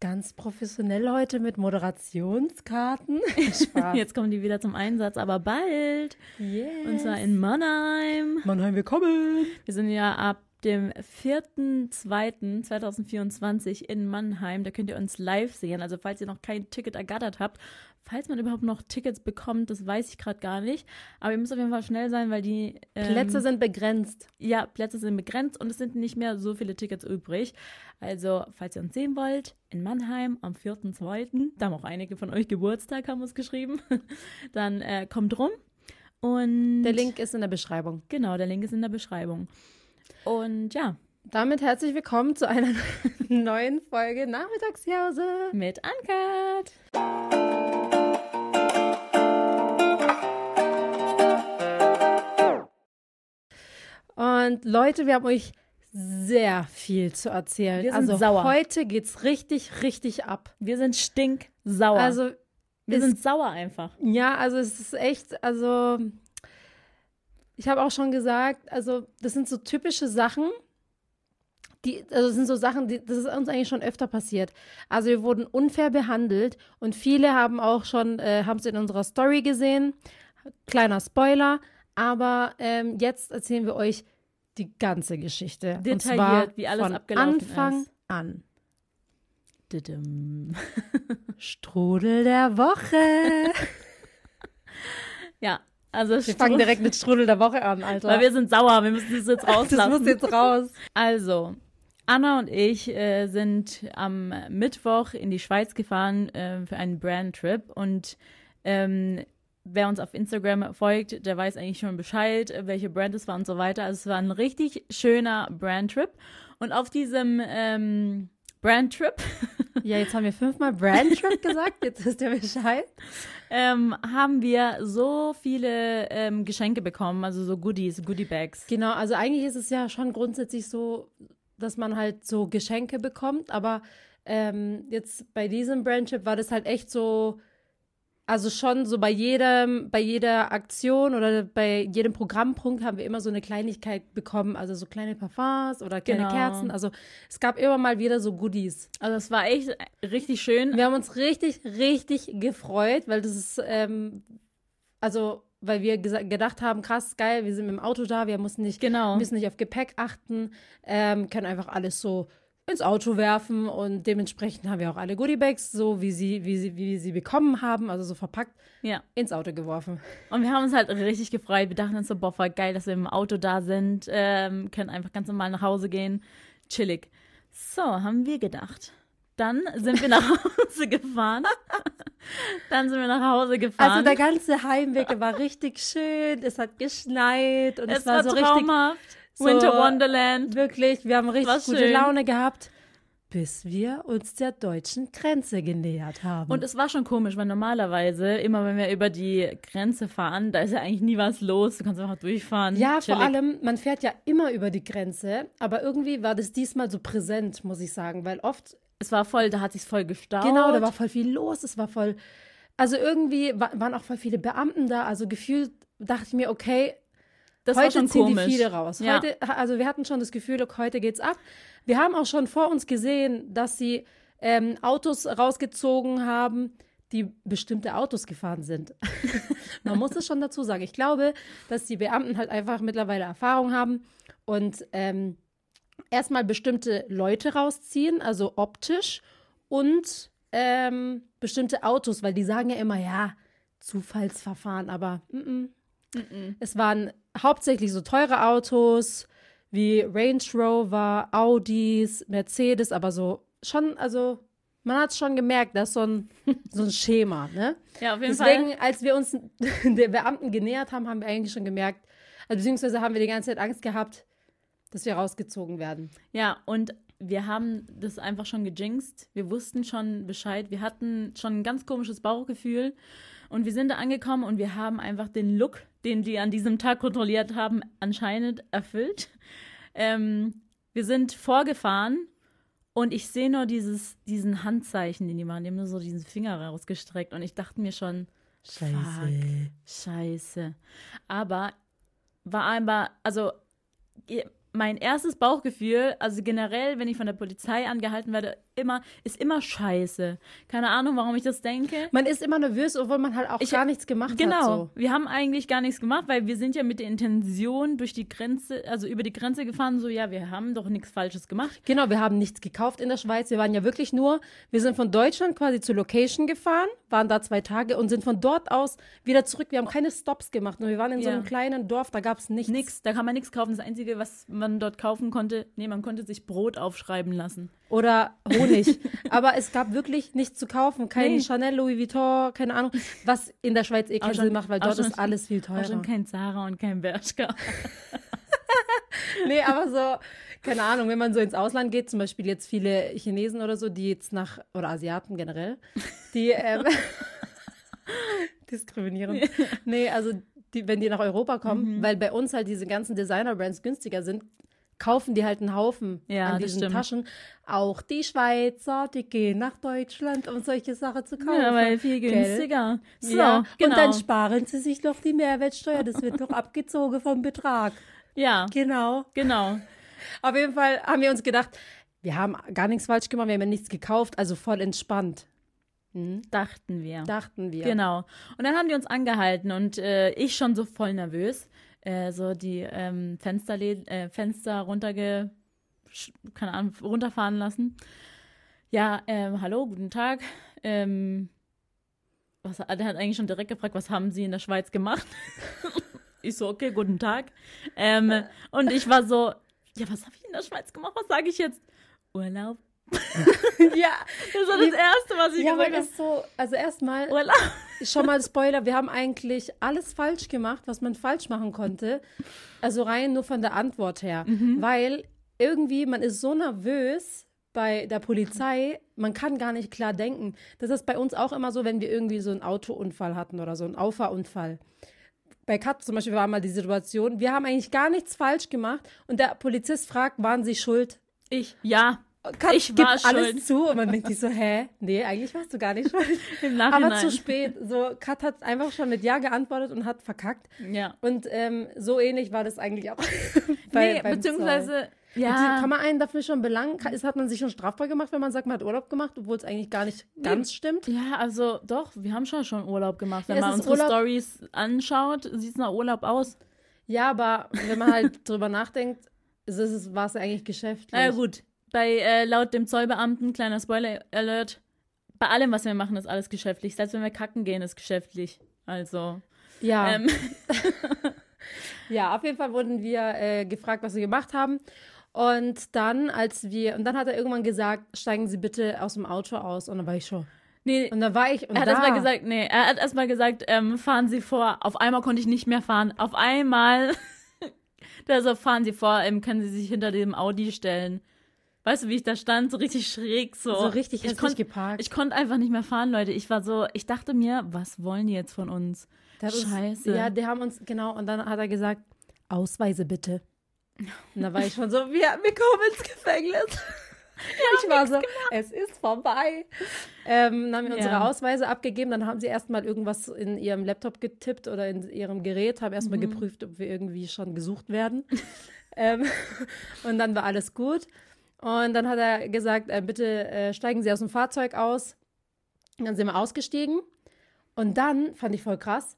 ganz professionell heute mit Moderationskarten. Jetzt kommen die wieder zum Einsatz, aber bald. Yes. Und zwar in Mannheim. Mannheim, willkommen. Wir sind ja ab dem 4.2.2024 in Mannheim. Da könnt ihr uns live sehen. Also falls ihr noch kein Ticket ergattert habt, falls man überhaupt noch Tickets bekommt, das weiß ich gerade gar nicht. Aber ihr müsst auf jeden Fall schnell sein, weil die ähm, Plätze sind begrenzt. Ja, Plätze sind begrenzt und es sind nicht mehr so viele Tickets übrig. Also falls ihr uns sehen wollt, in Mannheim am 4.2., da haben auch einige von euch Geburtstag, haben uns geschrieben, dann äh, kommt rum. Und der Link ist in der Beschreibung. Genau, der Link ist in der Beschreibung. Und ja. Damit herzlich willkommen zu einer neuen Folge Nachmittagshause mit Uncut. Und Leute, wir haben euch sehr viel zu erzählen. Wir sind also sauer. heute geht's richtig, richtig ab. Wir sind stinksauer. Also wir ist, sind sauer einfach. Ja, also es ist echt, also ich habe auch schon gesagt, also das sind so typische Sachen, die, also das sind so Sachen, die, das ist uns eigentlich schon öfter passiert. Also wir wurden unfair behandelt und viele haben auch schon, äh, haben es in unserer Story gesehen. Kleiner Spoiler, aber ähm, jetzt erzählen wir euch die ganze Geschichte. Detailliert, wie alles von abgelaufen Anfang ist. an. Strudel der Woche. ja, also wir fangen direkt mit Strudel der Woche an, Alter. Weil wir sind sauer, wir müssen das jetzt rauslassen. Das muss jetzt raus. Also, Anna und ich äh, sind am Mittwoch in die Schweiz gefahren äh, für einen Brand-Trip und ähm, wer uns auf Instagram folgt, der weiß eigentlich schon Bescheid, welche Brand es war und so weiter. Also es war ein richtig schöner Brand-Trip und auf diesem ähm, Brand-Trip Ja, jetzt haben wir fünfmal Brand-Trip gesagt, jetzt ist der Bescheid ähm, haben wir so viele ähm, Geschenke bekommen, also so Goodies, Goodie-Bags. Genau, also eigentlich ist es ja schon grundsätzlich so, dass man halt so Geschenke bekommt, aber ähm, jetzt bei diesem Brandship war das halt echt so, also schon so bei jedem, bei jeder Aktion oder bei jedem Programmpunkt haben wir immer so eine Kleinigkeit bekommen, also so kleine Parfums oder kleine genau. Kerzen. Also es gab immer mal wieder so Goodies. Also es war echt richtig schön. Wir haben uns richtig, richtig gefreut, weil das ist, ähm, also weil wir gedacht haben, krass, geil, wir sind mit dem Auto da, wir müssen nicht, genau. müssen nicht auf Gepäck achten, ähm, können einfach alles so ins Auto werfen und dementsprechend haben wir auch alle Goodiebags, so wie sie, wie sie, wie sie bekommen haben, also so verpackt, ja. ins Auto geworfen. Und wir haben uns halt richtig gefreut. Wir dachten uns so, boah, voll geil, dass wir im Auto da sind, ähm, können einfach ganz normal nach Hause gehen, chillig. So, haben wir gedacht. Dann sind wir nach Hause gefahren. Dann sind wir nach Hause gefahren. Also der ganze Heimweg war richtig schön. Es hat geschneit und es, es war, war so traumhaft. richtig so, Winter Wonderland. Wirklich, wir haben richtig gute. Laune gehabt, bis wir uns der deutschen Grenze genähert haben. Und es war schon komisch, weil normalerweise, immer wenn wir über die Grenze fahren, da ist ja eigentlich nie was los. Du kannst einfach durchfahren. Ja, chillig. vor allem, man fährt ja immer über die Grenze, aber irgendwie war das diesmal so präsent, muss ich sagen, weil oft. Es war voll, da hat sich voll gestaut. Genau, da war voll viel los, es war voll. Also irgendwie waren auch voll viele Beamten da, also gefühlt dachte ich mir, okay, das heute ziehen komisch. die viele raus. Ja. Heute, also wir hatten schon das Gefühl, heute geht's ab. Wir haben auch schon vor uns gesehen, dass sie ähm, Autos rausgezogen haben, die bestimmte Autos gefahren sind. Man muss es schon dazu sagen. Ich glaube, dass die Beamten halt einfach mittlerweile Erfahrung haben und ähm, erstmal bestimmte Leute rausziehen, also optisch und ähm, bestimmte Autos, weil die sagen ja immer, ja, Zufallsverfahren, aber mm -mm. Mm es waren hauptsächlich so teure Autos wie Range Rover, Audis, Mercedes, aber so schon, also man hat schon gemerkt, das ist so ein, so ein Schema, ne? Ja, auf jeden Deswegen, Fall. als wir uns der Beamten genähert haben, haben wir eigentlich schon gemerkt, also beziehungsweise haben wir die ganze Zeit Angst gehabt, dass wir rausgezogen werden. Ja, und wir haben das einfach schon gejinxt. Wir wussten schon Bescheid. Wir hatten schon ein ganz komisches Bauchgefühl. Und wir sind da angekommen und wir haben einfach den Look, den die an diesem Tag kontrolliert haben, anscheinend erfüllt. Ähm, wir sind vorgefahren und ich sehe nur dieses, diesen Handzeichen, den die machen. Die haben nur so diesen Finger rausgestreckt und ich dachte mir schon, Scheiße. Fuck, scheiße. Aber war einmal, also mein erstes Bauchgefühl, also generell, wenn ich von der Polizei angehalten werde, immer, ist immer scheiße. Keine Ahnung, warum ich das denke. Man ist immer nervös, obwohl man halt auch ich, gar nichts gemacht genau, hat. Genau. So. Wir haben eigentlich gar nichts gemacht, weil wir sind ja mit der Intention durch die Grenze, also über die Grenze gefahren, so ja, wir haben doch nichts Falsches gemacht. Genau, wir haben nichts gekauft in der Schweiz. Wir waren ja wirklich nur, wir sind von Deutschland quasi zur Location gefahren, waren da zwei Tage und sind von dort aus wieder zurück. Wir haben keine Stops gemacht. Nur wir waren in ja. so einem kleinen Dorf, da gab es nichts. Nix, da kann man nichts kaufen. Das Einzige, was man dort kaufen konnte, nee, man konnte sich Brot aufschreiben lassen. Oder Honig. Aber es gab wirklich nichts zu kaufen. Kein nee. Chanel, Louis Vuitton, keine Ahnung. Was in der Schweiz eh keinen Sinn macht, weil dort ist alles viel teurer. Auch schon kein Zara und kein Bershka. nee, aber so, keine Ahnung, wenn man so ins Ausland geht, zum Beispiel jetzt viele Chinesen oder so, die jetzt nach, oder Asiaten generell, die, ähm, diskriminieren. Nee, also die, wenn die nach Europa kommen, mhm. weil bei uns halt diese ganzen Designer-Brands günstiger sind, kaufen die halt einen Haufen ja, an diesen Taschen. Auch die Schweizer, die gehen nach Deutschland, um solche Sachen zu kaufen. Ja, weil viel günstiger. So, ja, genau. Und dann sparen sie sich noch die Mehrwertsteuer. Das wird noch abgezogen vom Betrag. Ja. Genau. Genau. Auf jeden Fall haben wir uns gedacht, wir haben gar nichts falsch gemacht, wir haben ja nichts gekauft, also voll entspannt. Mhm. Dachten wir. Dachten wir. Genau. Und dann haben die uns angehalten und äh, ich schon so voll nervös. Äh, so die ähm, Fensterlä äh, Fenster runterge keine Ahnung, runterfahren lassen. Ja, ähm, hallo, guten Tag. Ähm, was, der hat eigentlich schon direkt gefragt, was haben Sie in der Schweiz gemacht? ich so, okay, guten Tag. Ähm, und ich war so, ja, was habe ich in der Schweiz gemacht? Was sage ich jetzt? Urlaub. ja, das war das Erste, was ich ja, gesagt habe. So, also erstmal, schon mal Spoiler, wir haben eigentlich alles falsch gemacht, was man falsch machen konnte. Also rein nur von der Antwort her. Mhm. Weil irgendwie, man ist so nervös bei der Polizei, man kann gar nicht klar denken. Das ist bei uns auch immer so, wenn wir irgendwie so einen Autounfall hatten oder so einen Auffahrunfall bei Kat zum Beispiel war mal die Situation, wir haben eigentlich gar nichts falsch gemacht und der Polizist fragt, waren Sie schuld? Ich, ja. Kat ich war gibt alles schuld. zu und man denkt sich so, hä? Nee, eigentlich warst du gar nicht schuld. Im Nachhinein. Aber zu spät. So, Kat hat einfach schon mit Ja geantwortet und hat verkackt. Ja. Und ähm, so ähnlich war das eigentlich auch. bei, nee, beziehungsweise, ja. Kann man einen dafür schon belangen? Hat man sich schon strafbar gemacht, wenn man sagt, man hat Urlaub gemacht, obwohl es eigentlich gar nicht nee. ganz stimmt? Ja, also doch, wir haben schon schon Urlaub gemacht. Wenn ja, man unsere Stories anschaut, sieht es nach Urlaub aus. Ja, aber wenn man halt drüber nachdenkt, war es eigentlich geschäftlich. Na ja, gut, bei äh, laut dem Zollbeamten, kleiner Spoiler-Alert, bei allem, was wir machen, ist alles geschäftlich. Selbst wenn wir kacken gehen, ist geschäftlich. Also. Ja. Ähm. ja, auf jeden Fall wurden wir äh, gefragt, was wir gemacht haben. Und dann, als wir, und dann hat er irgendwann gesagt, steigen Sie bitte aus dem Auto aus. Und dann war ich schon. Nee, und dann war ich. Und er hat erstmal gesagt, nee, er hat erstmal gesagt, ähm, fahren Sie vor. Auf einmal konnte ich nicht mehr fahren. Auf einmal. da so, fahren Sie vor, ähm, können Sie sich hinter dem Audi stellen. Weißt du, wie ich da stand? So richtig schräg, so. So richtig ich konnt, geparkt. Ich konnte einfach nicht mehr fahren, Leute. Ich war so, ich dachte mir, was wollen die jetzt von uns? Scheiße. Uns, ja, die haben uns, genau, und dann hat er gesagt, Ausweise bitte. Und da war ich schon so, wir, wir kommen ins Gefängnis. Ja, ich war so, gemacht. es ist vorbei. Ähm, dann haben wir unsere ja. Ausweise abgegeben, dann haben sie erstmal irgendwas in ihrem Laptop getippt oder in ihrem Gerät, haben erstmal mhm. geprüft, ob wir irgendwie schon gesucht werden. ähm, und dann war alles gut. Und dann hat er gesagt, äh, bitte äh, steigen Sie aus dem Fahrzeug aus. Und dann sind wir ausgestiegen. Und dann fand ich voll krass.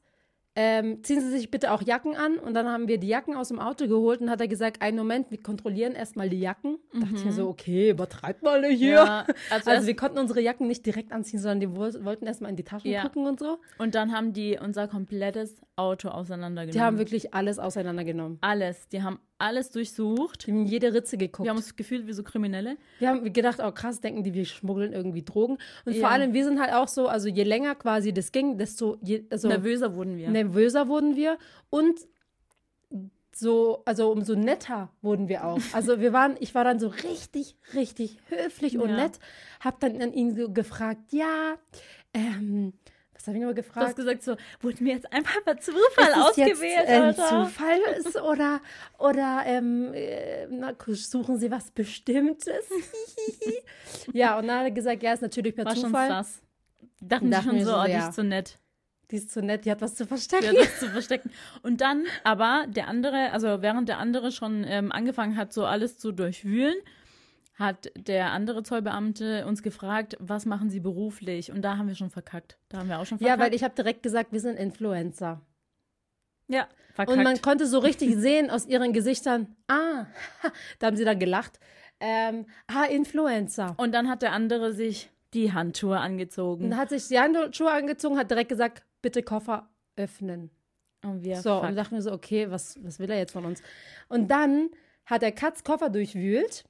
Ähm, ziehen Sie sich bitte auch Jacken an. Und dann haben wir die Jacken aus dem Auto geholt und hat er gesagt, einen Moment, wir kontrollieren erstmal die Jacken. Mhm. Dachte ich mir so, okay, übertreibt mal hier. Ja, also, also wir konnten unsere Jacken nicht direkt anziehen, sondern die wollten erstmal in die Taschen ja. gucken und so. Und dann haben die unser komplettes Auto auseinandergenommen. Die haben wirklich alles auseinandergenommen. Alles. Die haben alles durchsucht. Die haben jede Ritze geguckt. Wir haben uns gefühlt wie so Kriminelle. Wir haben gedacht, oh krass, denken die, wir schmuggeln irgendwie Drogen. Und ja. vor allem, wir sind halt auch so, also je länger quasi das ging, desto je, also nervöser wurden wir. Nervöser wurden wir. Und so, also umso netter wurden wir auch. Also wir waren, ich war dann so richtig, richtig höflich und ja. nett, hab dann an ihn so gefragt, ja, ähm, was habe ich nur gefragt? Du hast gesagt, so, wurden wir jetzt einfach per Zufall ist ausgewählt, jetzt, ähm, Zufall ist oder, oder ähm, äh, na, suchen Sie was Bestimmtes? ja, und dann hat er gesagt, ja, ist natürlich per War Zufall. Schon krass. Dachten, Dachten schon so, so oh, die ist zu nett. Die ist zu nett, die hat was zu verstecken. Die hat was zu verstecken. Und dann aber der andere, also während der andere schon ähm, angefangen hat, so alles zu durchwühlen, hat der andere Zollbeamte uns gefragt, was machen Sie beruflich? Und da haben wir schon verkackt. Da haben wir auch schon verkackt. Ja, weil ich habe direkt gesagt, wir sind Influencer. Ja, verkackt. Und man konnte so richtig sehen aus ihren Gesichtern, ah, da haben sie dann gelacht. Ähm, ah, Influencer. Und dann hat der andere sich die Handschuhe angezogen. Und hat sich die Handschuhe angezogen, hat direkt gesagt, bitte Koffer öffnen. Und wir so, fuck. und dachten wir so, okay, was, was will er jetzt von uns? Und dann hat der Katz Koffer durchwühlt.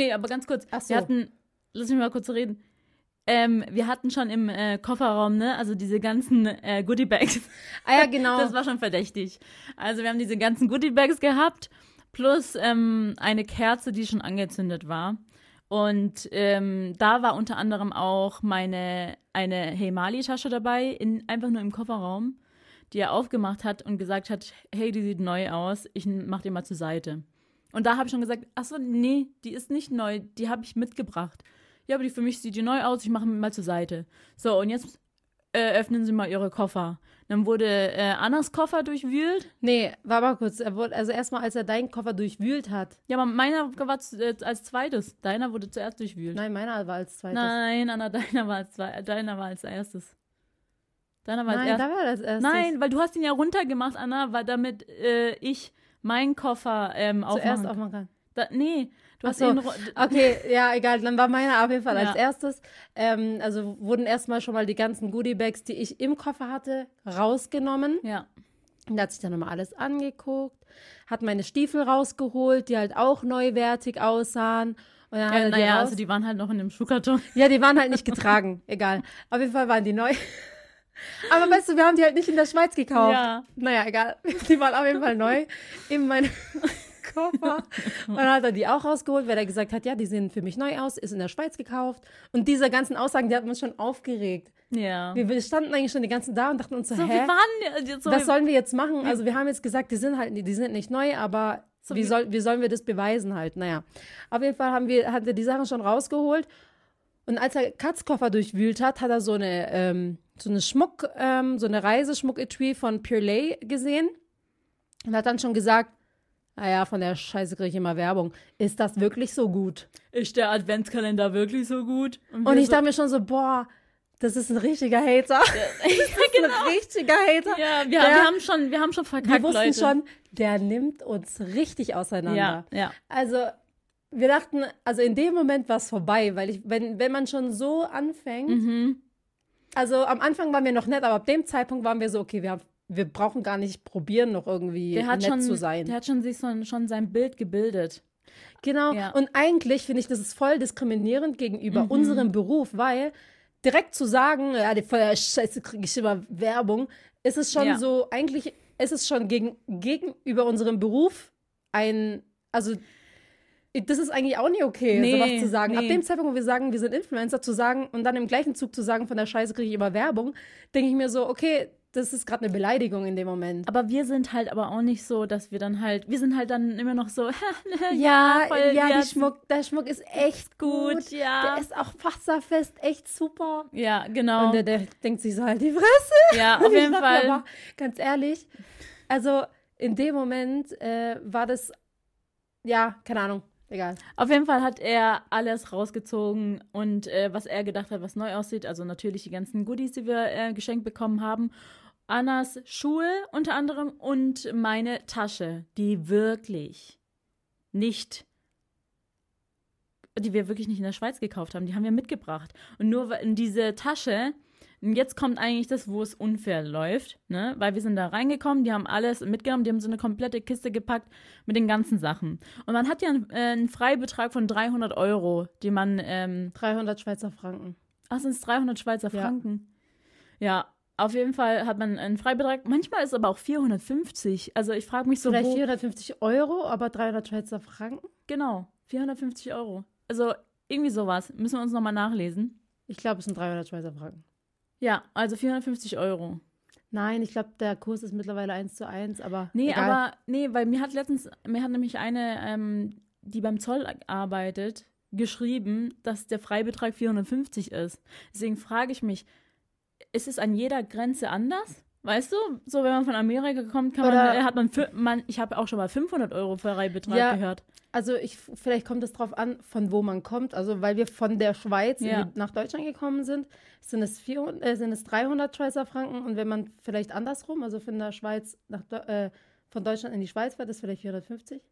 Nee, aber ganz kurz. Ach so. Wir hatten, lass mich mal kurz reden. Ähm, wir hatten schon im äh, Kofferraum, ne, also diese ganzen äh, Goodie-Bags. Ah ja, genau. das war schon verdächtig. Also wir haben diese ganzen Goodie-Bags gehabt, plus ähm, eine Kerze, die schon angezündet war. Und ähm, da war unter anderem auch meine eine Hemali-Tasche dabei, in, einfach nur im Kofferraum die er aufgemacht hat und gesagt hat, hey, die sieht neu aus, ich mach die mal zur Seite. Und da habe ich schon gesagt, ach so, nee, die ist nicht neu, die habe ich mitgebracht. Ja, aber die für mich sieht die neu aus, ich mache mal zur Seite. So, und jetzt äh, öffnen Sie mal Ihre Koffer. Dann wurde äh, Annas Koffer durchwühlt. Nee, war mal kurz. Er wurde, also erstmal, als er deinen Koffer durchwühlt hat. Ja, aber meiner war zu, äh, als zweites. Deiner wurde zuerst durchwühlt. Nein, meiner war als zweites. Nein, Anna, deiner war als, zwei, deiner war als erstes. Deiner war Nein, als da war das erstes. Nein, weil du hast ihn ja runtergemacht, Anna, weil damit äh, ich meinen Koffer ähm, aufmachen Zuerst aufmachen kann. Da, nee, du hast so. ihn. Okay, ja, egal. Dann war meiner auf jeden Fall ja. als erstes. Ähm, also wurden erstmal schon mal die ganzen Goodiebags, die ich im Koffer hatte, rausgenommen. Ja. Und da hat sich dann nochmal alles angeguckt, hat meine Stiefel rausgeholt, die halt auch neuwertig aussahen. Und dann ja, naja, also die waren halt noch in dem Schuhkarton. Ja, die waren halt nicht getragen. Egal. Auf jeden Fall waren die neu. Aber weißt du, wir haben die halt nicht in der Schweiz gekauft. Ja. Naja, egal. Die waren auf jeden Fall neu in meinem Koffer. Und dann hat er die auch rausgeholt, weil er gesagt hat, ja, die sehen für mich neu aus, ist in der Schweiz gekauft. Und diese ganzen Aussagen, die hatten uns schon aufgeregt. Ja. Wir, standen eigentlich schon die ganzen da und dachten uns so, so hä? Waren, so was sollen wir jetzt machen? Also wir haben jetzt gesagt, die sind halt, die sind nicht neu, aber so wie, soll, wie sollen wir das beweisen halt? Naja. Auf jeden Fall haben wir, hat er die Sachen schon rausgeholt. Und als er Katzkoffer durchwühlt hat, hat er so eine, ähm, so eine Schmuck, ähm, so eine Reiseschmuck-Etui von Purelay gesehen und hat dann schon gesagt, naja, von der Scheiße kriege ich immer Werbung. Ist das wirklich so gut? Ist der Adventskalender wirklich so gut? Und, und ich so dachte mir schon so, boah, das ist ein richtiger Hater. Ja, das ist genau. ein richtiger Hater. Ja, wir, der, wir, haben schon, wir haben schon verkackt, Wir wussten Leute. schon, der nimmt uns richtig auseinander. Ja, ja. Also, wir dachten, also in dem Moment war es vorbei, weil ich, wenn, wenn man schon so anfängt, mhm. also am Anfang waren wir noch nett, aber ab dem Zeitpunkt waren wir so, okay, wir haben wir brauchen gar nicht probieren, noch irgendwie nett schon, zu sein. Der hat schon sich so, schon sein Bild gebildet. Genau. Ja. Und eigentlich finde ich, das ist voll diskriminierend gegenüber mhm. unserem Beruf, weil direkt zu sagen, ja, die voller Scheiße kriege ich immer Werbung, ist es schon ja. so, eigentlich ist es schon gegen, gegenüber unserem Beruf ein, also das ist eigentlich auch nicht okay, nee, sowas zu sagen. Nee. Ab dem Zeitpunkt, wo wir sagen, wir sind Influencer, zu sagen und dann im gleichen Zug zu sagen, von der Scheiße kriege ich immer Werbung, denke ich mir so, okay, das ist gerade eine Beleidigung in dem Moment. Aber wir sind halt aber auch nicht so, dass wir dann halt, wir sind halt dann immer noch so, ja, ja, ja Schmuck, der Schmuck ist echt gut, gut, ja. Der ist auch wasserfest, echt super. Ja, genau. Und der, der denkt sich so halt die Fresse. Ja, auf jeden Fall. Aber ganz ehrlich, also in dem Moment äh, war das, ja, keine Ahnung, Egal. Auf jeden Fall hat er alles rausgezogen und äh, was er gedacht hat, was neu aussieht. Also natürlich die ganzen Goodies, die wir äh, geschenkt bekommen haben. Annas Schuhe unter anderem und meine Tasche, die wirklich nicht, die wir wirklich nicht in der Schweiz gekauft haben. Die haben wir mitgebracht. Und nur in diese Tasche und jetzt kommt eigentlich das, wo es unfair läuft, ne? Weil wir sind da reingekommen, die haben alles mitgenommen, die haben so eine komplette Kiste gepackt mit den ganzen Sachen. Und man hat ja einen, äh, einen Freibetrag von 300 Euro, die man. Ähm, 300 Schweizer Franken. Ach, sind es 300 Schweizer Franken? Ja. Auf jeden Fall hat man einen Freibetrag. Manchmal ist es aber auch 450. Also ich frage mich so. Vielleicht wo, 450 Euro, aber 300 Schweizer Franken? Genau, 450 Euro. Also irgendwie sowas. Müssen wir uns nochmal nachlesen. Ich glaube, es sind 300 Schweizer Franken. Ja, also 450 Euro. Nein, ich glaube, der Kurs ist mittlerweile 1 zu 1, aber. Nee, egal. aber, nee, weil mir hat letztens, mir hat nämlich eine, ähm, die beim Zoll arbeitet, geschrieben, dass der Freibetrag 450 ist. Deswegen frage ich mich, ist es an jeder Grenze anders? Weißt du, so wenn man von Amerika kommt, kann man, hat man, man ich habe auch schon mal 500 Euro Freibetrag ja, gehört. Also ich, vielleicht kommt es darauf an, von wo man kommt. Also weil wir von der Schweiz ja. nach Deutschland gekommen sind, sind es, 400, äh, sind es 300 Schweizer Franken. Und wenn man vielleicht andersrum, also von der Schweiz nach, äh, von Deutschland in die Schweiz fährt, ist es vielleicht 450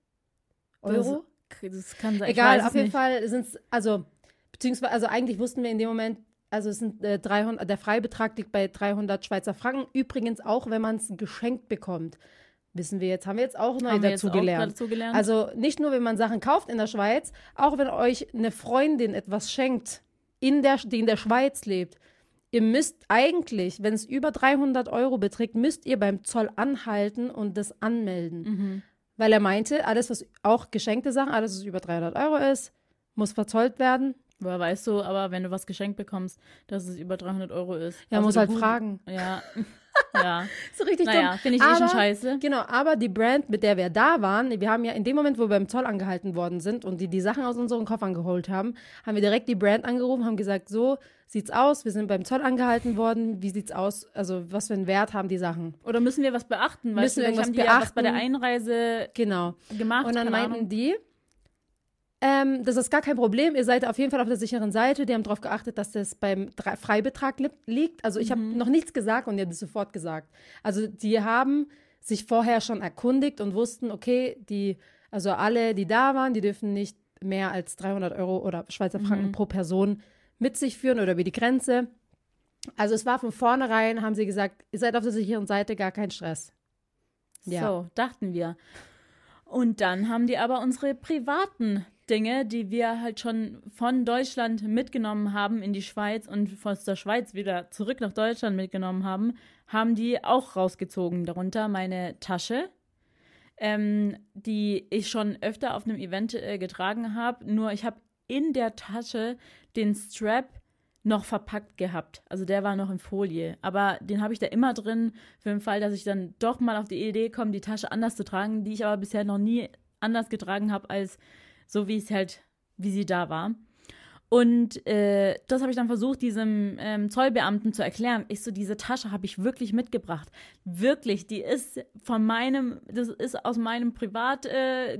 Euro. Das, das kann sein. Egal, auf jeden nicht. Fall sind es, also beziehungsweise, also eigentlich wussten wir in dem Moment, also es sind äh, 300, der Freibetrag liegt bei 300 Schweizer Franken. Übrigens auch, wenn man es geschenkt bekommt. Wissen wir jetzt, haben wir jetzt auch neu dazu, gelernt. dazu gelernt. Also nicht nur, wenn man Sachen kauft in der Schweiz, auch wenn euch eine Freundin etwas schenkt, in der, die in der Schweiz lebt. Ihr müsst eigentlich, wenn es über 300 Euro beträgt, müsst ihr beim Zoll anhalten und das anmelden. Mhm. Weil er meinte, alles, was auch geschenkte Sachen, alles, was über 300 Euro ist, muss verzollt werden. Woher weißt du, aber wenn du was geschenkt bekommst, dass es über 300 Euro ist? Ja, also muss halt gut, fragen. Ja. ja. so richtig naja, finde ich aber, eh schon scheiße. Genau, aber die Brand, mit der wir da waren, wir haben ja in dem Moment, wo wir beim Zoll angehalten worden sind und die die Sachen aus unseren Koffern geholt haben, haben wir direkt die Brand angerufen, haben gesagt, so sieht's aus, wir sind beim Zoll angehalten worden, wie sieht's aus, also was für einen Wert haben die Sachen? Oder müssen wir was beachten? Weißt müssen wir irgendwas haben die beachten? Ja was bei der Einreise genau. gemacht? Und dann meinten Ahnung. die, ähm, das ist gar kein Problem. Ihr seid auf jeden Fall auf der sicheren Seite. Die haben darauf geachtet, dass das beim Freibetrag li liegt. Also ich mhm. habe noch nichts gesagt und die haben es sofort gesagt. Also die haben sich vorher schon erkundigt und wussten, okay, die, also alle, die da waren, die dürfen nicht mehr als 300 Euro oder Schweizer Franken mhm. pro Person mit sich führen oder über die Grenze. Also es war von vornherein, haben sie gesagt, ihr seid auf der sicheren Seite, gar kein Stress. Ja. So, dachten wir. Und dann haben die aber unsere privaten Dinge, die wir halt schon von Deutschland mitgenommen haben in die Schweiz und von der Schweiz wieder zurück nach Deutschland mitgenommen haben, haben die auch rausgezogen. Darunter meine Tasche, ähm, die ich schon öfter auf einem Event äh, getragen habe. Nur ich habe in der Tasche den Strap noch verpackt gehabt. Also der war noch in Folie. Aber den habe ich da immer drin, für den Fall, dass ich dann doch mal auf die Idee komme, die Tasche anders zu tragen, die ich aber bisher noch nie anders getragen habe als so wie es halt, wie sie da war. Und äh, das habe ich dann versucht, diesem ähm, Zollbeamten zu erklären. Ich so, diese Tasche habe ich wirklich mitgebracht. Wirklich, die ist von meinem, das ist aus meinem Privat, äh,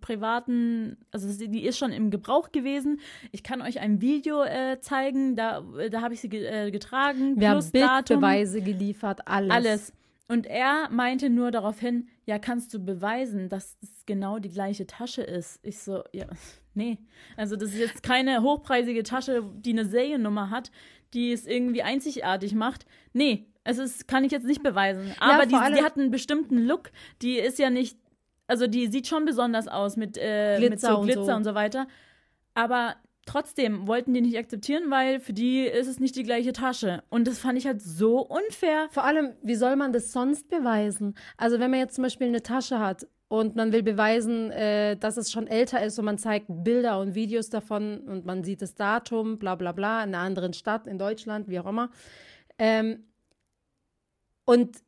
privaten, also die ist schon im Gebrauch gewesen. Ich kann euch ein Video äh, zeigen, da, da habe ich sie ge äh, getragen. Wir haben Bildbeweise geliefert, alles. Alles. Und er meinte nur darauf hin, ja, kannst du beweisen, dass es genau die gleiche Tasche ist? Ich so, ja, nee. Also das ist jetzt keine hochpreisige Tasche, die eine Seriennummer hat, die es irgendwie einzigartig macht. Nee, es ist, kann ich jetzt nicht beweisen. Aber ja, die, die hat einen bestimmten Look. Die ist ja nicht, also die sieht schon besonders aus mit, äh, Glitzer, mit so Glitzer und so. und so weiter. Aber Trotzdem wollten die nicht akzeptieren, weil für die ist es nicht die gleiche Tasche. Und das fand ich halt so unfair. Vor allem, wie soll man das sonst beweisen? Also wenn man jetzt zum Beispiel eine Tasche hat und man will beweisen, äh, dass es schon älter ist und man zeigt Bilder und Videos davon und man sieht das Datum, bla bla bla, in einer anderen Stadt, in Deutschland, wie auch immer. Ähm, und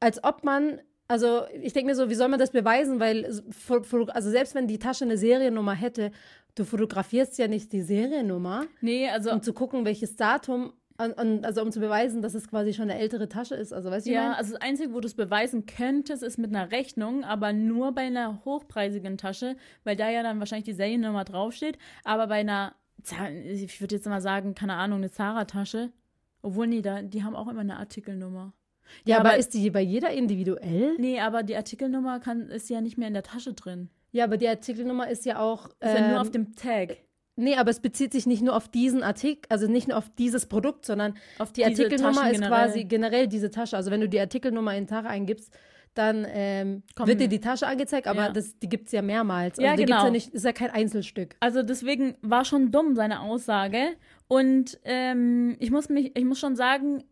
als ob man also ich denke mir so, wie soll man das beweisen? Weil, also selbst wenn die Tasche eine Seriennummer hätte Du fotografierst ja nicht die Seriennummer. Nee, also. Um zu gucken, welches Datum. Und, also um zu beweisen, dass es quasi schon eine ältere Tasche ist. Also weißt du, Ja, also das Einzige, wo du es beweisen könntest, ist mit einer Rechnung, aber nur bei einer hochpreisigen Tasche, weil da ja dann wahrscheinlich die Seriennummer draufsteht. Aber bei einer, ich würde jetzt mal sagen, keine Ahnung, eine Zara-Tasche. Obwohl, nee, da, die haben auch immer eine Artikelnummer. Ja, ja aber, aber, ist die bei jeder individuell? Nee, aber die Artikelnummer kann, ist ja nicht mehr in der Tasche drin. Ja, aber die Artikelnummer ist ja auch. Ist ähm, ja nur auf dem Tag. Nee, aber es bezieht sich nicht nur auf diesen Artikel, also nicht nur auf dieses Produkt, sondern auf die Artikelnummer ist quasi generell diese Tasche. Also wenn du die Artikelnummer in Tag eingibst, dann ähm, wird dir die Tasche angezeigt, aber ja. das, die gibt es ja mehrmals. Also ja, genau. Ja nicht, ist ja kein Einzelstück. Also deswegen war schon dumm seine Aussage. Und ähm, ich, muss mich, ich muss schon sagen,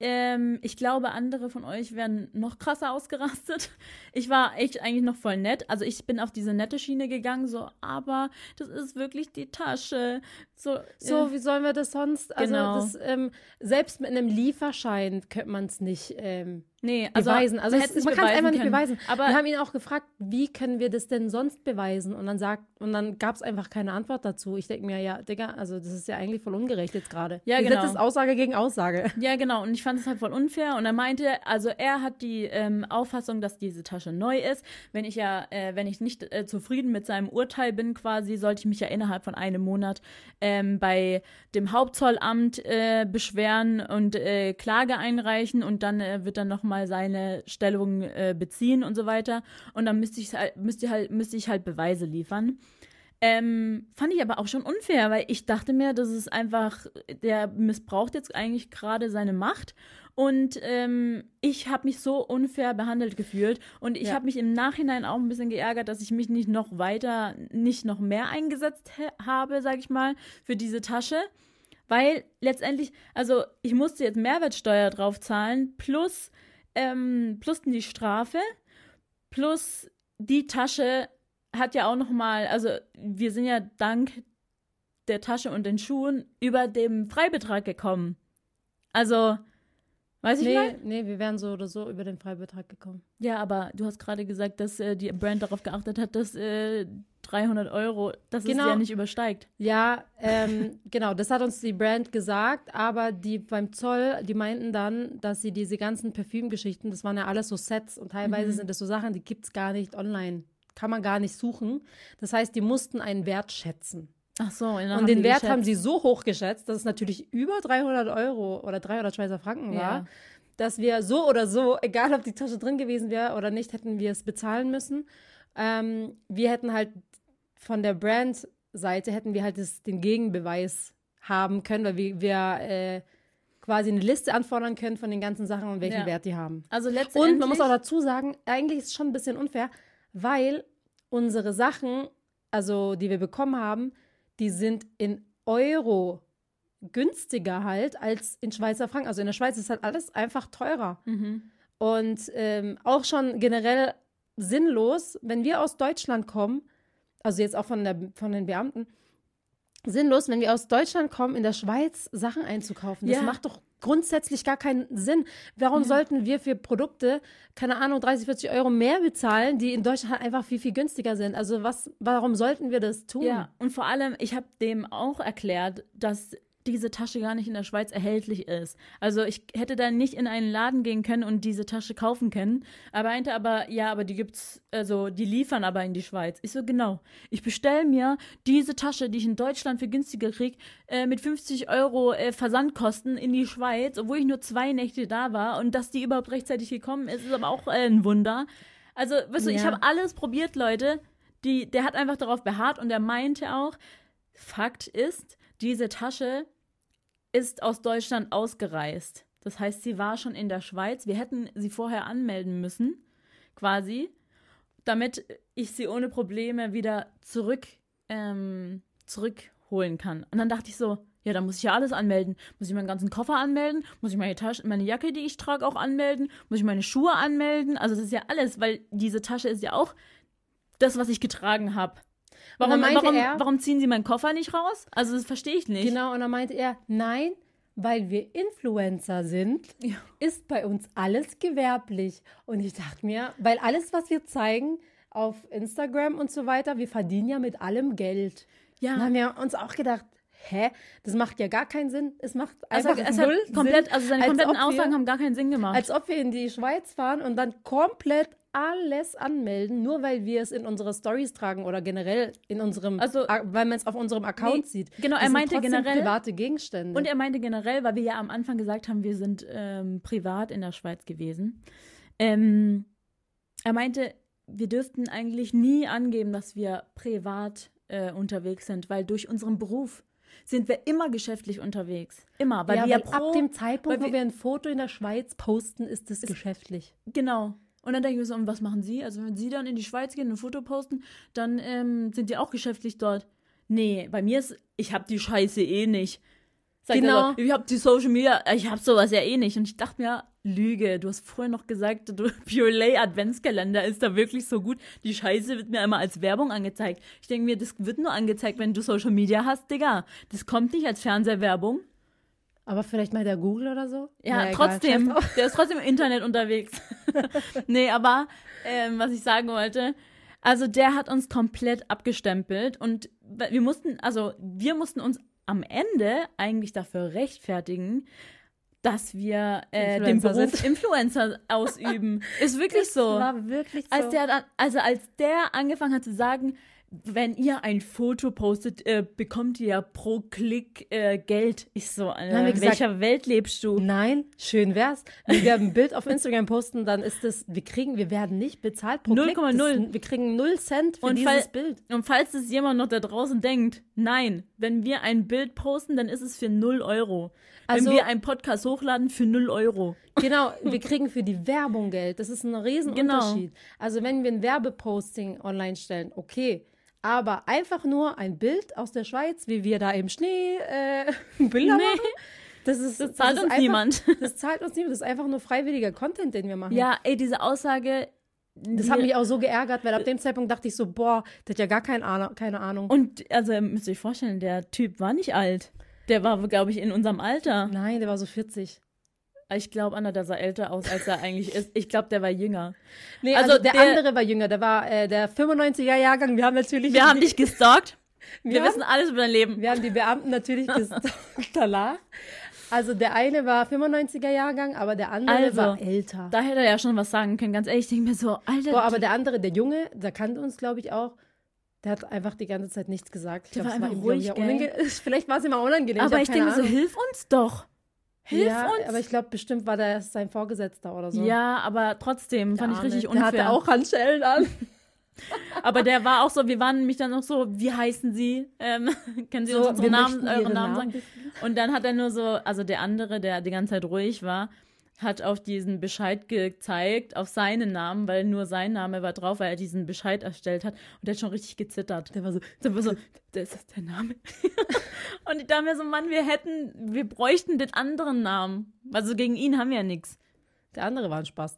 ähm, ich glaube, andere von euch wären noch krasser ausgerastet. Ich war echt eigentlich noch voll nett. Also ich bin auf diese nette Schiene gegangen, so, aber das ist wirklich die Tasche. So, so äh, wie sollen wir das sonst? Also genau. das, ähm, selbst mit einem Lieferschein könnte man es nicht ähm, nee, also beweisen. Also es, man kann es einfach nicht beweisen. Aber wir haben ihn auch gefragt, wie können wir das denn sonst beweisen? Und dann sagt, und dann gab es einfach keine Antwort dazu. Ich denke mir, ja, Digga, also das ist ja eigentlich voll ungerecht jetzt gerade. Ja, genau. Das ist Aussage gegen Aussage. Ja, genau. Und ich fand es halt voll unfair. Und er meinte, also er hat die ähm, Auffassung, dass diese Tasche neu ist. Wenn ich ja, äh, wenn ich nicht äh, zufrieden mit seinem Urteil bin, quasi, sollte ich mich ja innerhalb von einem Monat ähm, bei dem Hauptzollamt äh, beschweren und äh, Klage einreichen und dann äh, wird dann nochmal seine Stellung äh, beziehen und so weiter. Und dann müsste ich halt, müsste halt, müsste ich halt Beweise liefern. Ähm, fand ich aber auch schon unfair, weil ich dachte mir, das ist einfach, der missbraucht jetzt eigentlich gerade seine Macht. Und ähm, ich habe mich so unfair behandelt gefühlt. Und ich ja. habe mich im Nachhinein auch ein bisschen geärgert, dass ich mich nicht noch weiter, nicht noch mehr eingesetzt habe, sag ich mal, für diese Tasche. Weil letztendlich, also ich musste jetzt Mehrwertsteuer drauf zahlen, plus, ähm, plus die Strafe, plus die Tasche hat ja auch noch mal, also wir sind ja dank der Tasche und den Schuhen über dem Freibetrag gekommen. Also, weiß ich nee, mal? Nee, wir wären so oder so über den Freibetrag gekommen. Ja, aber du hast gerade gesagt, dass äh, die Brand darauf geachtet hat, dass äh, 300 Euro, dass genau. es ja nicht übersteigt. Ja, ähm, genau, das hat uns die Brand gesagt, aber die beim Zoll, die meinten dann, dass sie diese ganzen Parfümgeschichten, das waren ja alles so Sets und teilweise mhm. sind das so Sachen, die gibt es gar nicht online kann man gar nicht suchen. Das heißt, die mussten einen Wert schätzen. Ach so, und den Wert geschätzt. haben sie so hoch geschätzt, dass es natürlich über 300 Euro oder 300 Schweizer Franken war, ja. dass wir so oder so, egal ob die Tasche drin gewesen wäre oder nicht, hätten wir es bezahlen müssen. Ähm, wir hätten halt von der Brand-Seite hätten wir halt das, den Gegenbeweis haben können, weil wir, wir äh, quasi eine Liste anfordern können von den ganzen Sachen und welchen ja. Wert die haben. Also letztendlich und man muss auch dazu sagen, eigentlich ist es schon ein bisschen unfair weil unsere Sachen, also die wir bekommen haben, die sind in Euro günstiger halt als in Schweizer Franken. Also in der Schweiz ist halt alles einfach teurer. Mhm. Und ähm, auch schon generell sinnlos, wenn wir aus Deutschland kommen, also jetzt auch von, der, von den Beamten, sinnlos, wenn wir aus Deutschland kommen, in der Schweiz Sachen einzukaufen. Das ja. macht doch grundsätzlich gar keinen Sinn. Warum ja. sollten wir für Produkte, keine Ahnung, 30, 40 Euro mehr bezahlen, die in Deutschland einfach viel, viel günstiger sind? Also was, warum sollten wir das tun? Ja, und vor allem, ich habe dem auch erklärt, dass diese Tasche gar nicht in der Schweiz erhältlich ist. Also ich hätte da nicht in einen Laden gehen können und diese Tasche kaufen können. Er meinte aber, ja, aber die gibt's, also die liefern aber in die Schweiz. Ich so, genau. Ich bestelle mir diese Tasche, die ich in Deutschland für günstiger krieg, äh, mit 50 Euro äh, Versandkosten in die Schweiz, obwohl ich nur zwei Nächte da war und dass die überhaupt rechtzeitig gekommen ist, ist aber auch äh, ein Wunder. Also, weißt du, ja. ich habe alles probiert, Leute. Die, der hat einfach darauf beharrt und er meinte auch, Fakt ist, diese Tasche ist aus Deutschland ausgereist. Das heißt, sie war schon in der Schweiz. Wir hätten sie vorher anmelden müssen, quasi, damit ich sie ohne Probleme wieder zurück, ähm, zurückholen kann. Und dann dachte ich so, ja, da muss ich ja alles anmelden. Muss ich meinen ganzen Koffer anmelden? Muss ich meine Tasche, meine Jacke, die ich trage, auch anmelden? Muss ich meine Schuhe anmelden? Also das ist ja alles, weil diese Tasche ist ja auch das, was ich getragen habe. Warum, warum, er, warum ziehen sie meinen Koffer nicht raus? Also das verstehe ich nicht. Genau, und dann meinte er, nein, weil wir Influencer sind, ja. ist bei uns alles gewerblich. Und ich dachte mir, weil alles, was wir zeigen auf Instagram und so weiter, wir verdienen ja mit allem Geld. Ja. Dann haben wir uns auch gedacht, hä, das macht ja gar keinen Sinn. Es macht einfach also, null komplett, Sinn. Also seine kompletten Aussagen wir, haben gar keinen Sinn gemacht. Als ob wir in die Schweiz fahren und dann komplett alles anmelden, nur weil wir es in unsere Stories tragen oder generell in unserem, also, weil man es auf unserem Account nee, sieht. Genau, er meinte generell private Gegenstände. Und er meinte generell, weil wir ja am Anfang gesagt haben, wir sind ähm, privat in der Schweiz gewesen. Ähm, er meinte, wir dürften eigentlich nie angeben, dass wir privat äh, unterwegs sind, weil durch unseren Beruf sind wir immer geschäftlich unterwegs. Immer. Weil ja, wir weil pro, ab dem Zeitpunkt, wo wir ein Foto in der Schweiz posten, ist es geschäftlich. Genau. Und dann denke ich mir so, und was machen Sie? Also wenn Sie dann in die Schweiz gehen und ein Foto posten, dann ähm, sind die auch geschäftlich dort. Nee, bei mir ist, ich habe die Scheiße eh nicht. Sag genau. Also, ich habe die Social Media, ich habe sowas ja eh nicht. Und ich dachte mir, Lüge, du hast vorher noch gesagt, du, Pure Lay Adventskalender ist da wirklich so gut. Die Scheiße wird mir immer als Werbung angezeigt. Ich denke mir, das wird nur angezeigt, wenn du Social Media hast, Digga. Das kommt nicht als Fernsehwerbung. Aber vielleicht mal der Google oder so? Ja, naja, trotzdem. Der ist trotzdem im Internet unterwegs. nee, aber ähm, was ich sagen wollte, also der hat uns komplett abgestempelt und wir mussten, also wir mussten uns am Ende eigentlich dafür rechtfertigen, dass wir äh, den Beruf sind. Influencer ausüben. Ist wirklich das so. War wirklich so. Als der, also als der angefangen hat zu sagen, wenn ihr ein Foto postet, äh, bekommt ihr ja pro Klick äh, Geld. Ich so, äh, in welcher Welt lebst du? Nein, schön wär's. Wenn wir ein Bild auf Instagram posten, dann ist das, wir kriegen, wir werden nicht bezahlt pro 0, Klick. 0,0. Wir kriegen 0 Cent für und dieses fall, Bild. Und falls es jemand noch da draußen denkt, nein, wenn wir ein Bild posten, dann ist es für 0 Euro. Also, wenn wir einen Podcast hochladen, für 0 Euro. Genau, wir kriegen für die Werbung Geld. Das ist ein Riesenunterschied. Genau. Also wenn wir ein Werbeposting online stellen, okay, aber einfach nur ein Bild aus der Schweiz, wie wir da im Schnee äh, Bilder nee. machen. Das, ist, das zahlt das uns einfach, niemand. Das zahlt uns niemand. Das ist einfach nur freiwilliger Content, den wir machen. Ja, ey, diese Aussage. Das hat mich auch so geärgert, weil ab dem Zeitpunkt dachte ich so, boah, der hat ja gar keine Ahnung. Keine Ahnung. Und also müsst ihr euch vorstellen, der Typ war nicht alt. Der war, glaube ich, in unserem Alter. Nein, der war so 40. Ich glaube, Anna, der sah älter aus, als er eigentlich ist. Ich glaube, der war jünger. Nee, also, also der, der, andere war jünger. Der war äh, der 95er Jahrgang. Wir haben natürlich. Wir haben dich gestalkt. Wir, wir wissen alles über dein Leben. Wir haben die Beamten natürlich gestalkt danach. Also der eine war 95er Jahrgang, aber der andere also, war älter. Da hätte er ja schon was sagen können. Ganz ehrlich, ich denke mir so, Alter. Boah, aber der andere, der Junge, der kannte uns, glaube ich, auch. Der hat einfach die ganze Zeit nichts gesagt. Ich der glaub, war einfach ruhig, Vielleicht war es ihm auch unangenehm. Aber ich, ich denke mir so, hilf uns doch. Hilf ja, uns! Aber ich glaube, bestimmt war der sein Vorgesetzter oder so. Ja, aber trotzdem fand ich richtig unfair. Der hatte auch Handschellen an. aber der war auch so, wir waren nämlich dann noch so, wie heißen Sie? Ähm, können Sie so, uns unsere Namen, euren Namen sagen? Und dann hat er nur so, also der andere, der die ganze Zeit ruhig war, hat auf diesen Bescheid gezeigt, auf seinen Namen, weil nur sein Name war drauf, weil er diesen Bescheid erstellt hat. Und der hat schon richtig gezittert. Der war so, der war so, das ist der Name. und ich dachte mir so, Mann, wir hätten, wir bräuchten den anderen Namen. Also gegen ihn haben wir ja nichts. Der andere war ein Spaß.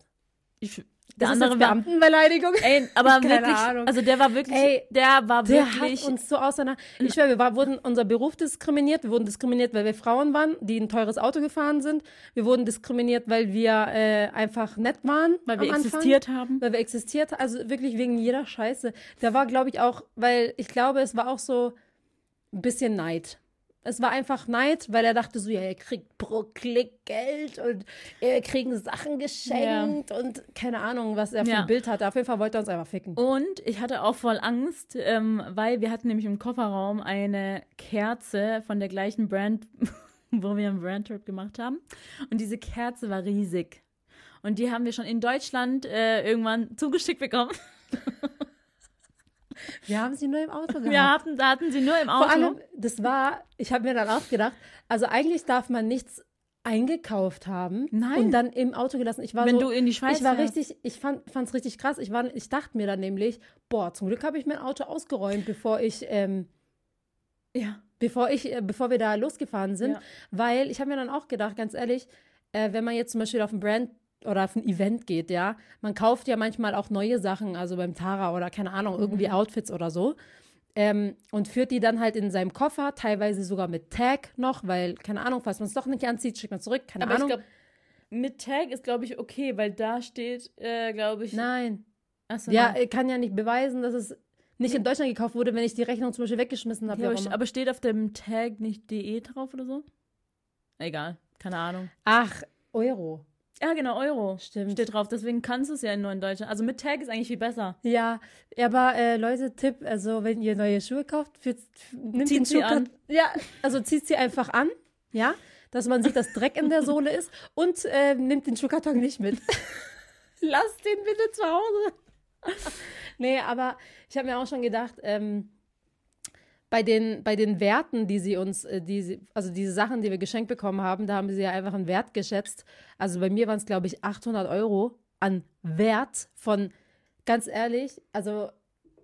Ich, der das andere Beamtenbeleidigung. Ey, aber Keine wirklich, Ahnung. also der war wirklich, ey, der war der wirklich. hat uns so auseinander. Ich schwöre, wir war, wurden unser Beruf diskriminiert. Wir wurden diskriminiert, weil wir Frauen waren, die ein teures Auto gefahren sind. Wir wurden diskriminiert, weil wir äh, einfach nett waren, weil wir existiert haben, weil wir existiert, also wirklich wegen jeder Scheiße. Der war, glaube ich, auch, weil ich glaube, es war auch so ein bisschen Neid. Es war einfach Neid, weil er dachte so, ja, er kriegt pro Klick Geld und er kriegen Sachen geschenkt ja. und keine Ahnung, was er für ja. ein Bild hatte. Auf jeden Fall wollte er uns einfach ficken. Und ich hatte auch voll Angst, ähm, weil wir hatten nämlich im Kofferraum eine Kerze von der gleichen Brand, wo wir einen Brandtrip gemacht haben. Und diese Kerze war riesig. Und die haben wir schon in Deutschland äh, irgendwann zugeschickt bekommen. Wir haben sie nur im Auto gehabt. Wir hatten, hatten sie nur im Auto. Vor allem, das war, ich habe mir dann auch gedacht, also eigentlich darf man nichts eingekauft haben Nein. und dann im Auto gelassen. Ich war Wenn so, du in die Schweiz Ich war fährst. richtig, ich fand es richtig krass. Ich, war, ich dachte mir dann nämlich, boah, zum Glück habe ich mein Auto ausgeräumt, bevor ich, ähm, ja, bevor ich, äh, bevor wir da losgefahren sind. Ja. Weil ich habe mir dann auch gedacht, ganz ehrlich, äh, wenn man jetzt zum Beispiel auf ein Brand oder auf ein Event geht, ja, man kauft ja manchmal auch neue Sachen, also beim Tara oder keine Ahnung, irgendwie mhm. Outfits oder so. Ähm, und führt die dann halt in seinem Koffer, teilweise sogar mit Tag noch, weil, keine Ahnung, falls man es doch nicht anzieht, schickt man zurück, keine Aber Ahnung. Ich glaub, mit Tag ist, glaube ich, okay, weil da steht, äh, glaube ich. Nein. Achso, ja, nein. kann ja nicht beweisen, dass es nicht in Deutschland gekauft wurde, wenn ich die Rechnung zum Beispiel weggeschmissen habe. Ja, aber, aber steht auf dem Tag nicht DE drauf oder so? Egal, keine Ahnung. Ach, Euro. Ja, genau, Euro. Stimmt. Steht drauf. Deswegen kannst du es ja in Deutschland. Also mit Tag ist eigentlich viel besser. Ja, aber äh, Leute, Tipp, also wenn ihr neue Schuhe kauft, für, nimmt zieht den sie an. Ja, also zieht sie einfach an, ja, dass man sieht, dass Dreck in der Sohle ist und äh, nimmt den Schuhkarton nicht mit. Lasst den bitte zu Hause. nee, aber ich habe mir auch schon gedacht, ähm, bei den, bei den Werten, die sie uns, äh, die sie, also diese Sachen, die wir geschenkt bekommen haben, da haben sie ja einfach einen Wert geschätzt. Also bei mir waren es, glaube ich, 800 Euro an Wert von, ganz ehrlich, also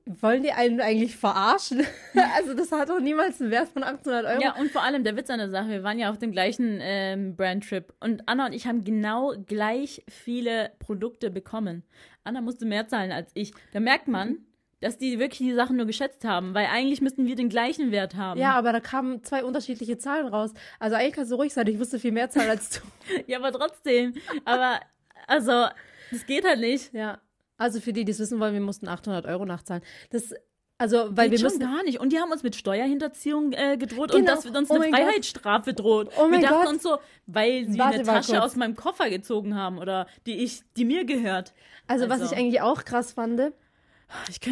wollen die einen eigentlich verarschen? also das hat doch niemals einen Wert von 800 Euro. Ja, und vor allem der Witz an der Sache, wir waren ja auf dem gleichen ähm, Brandtrip und Anna und ich haben genau gleich viele Produkte bekommen. Anna musste mehr zahlen als ich. Da merkt man, dass die wirklich die Sachen nur geschätzt haben, weil eigentlich müssten wir den gleichen Wert haben. Ja, aber da kamen zwei unterschiedliche Zahlen raus. Also eigentlich kannst du ruhig sein, ich wusste viel mehr Zahlen als du. ja, aber trotzdem. Aber, also, das geht halt nicht. Ja. Also für die, die es wissen wollen, wir mussten 800 Euro nachzahlen. Das also, weil Geht wir müssen gar nicht. Und die haben uns mit Steuerhinterziehung äh, gedroht genau. und dass wir uns oh eine Freiheitsstrafe Gott. droht. Oh wir dachten Gott. uns so, weil sie Warte, eine Tasche aus meinem Koffer gezogen haben oder die ich, die mir gehört. Also, also. was ich eigentlich auch krass fand,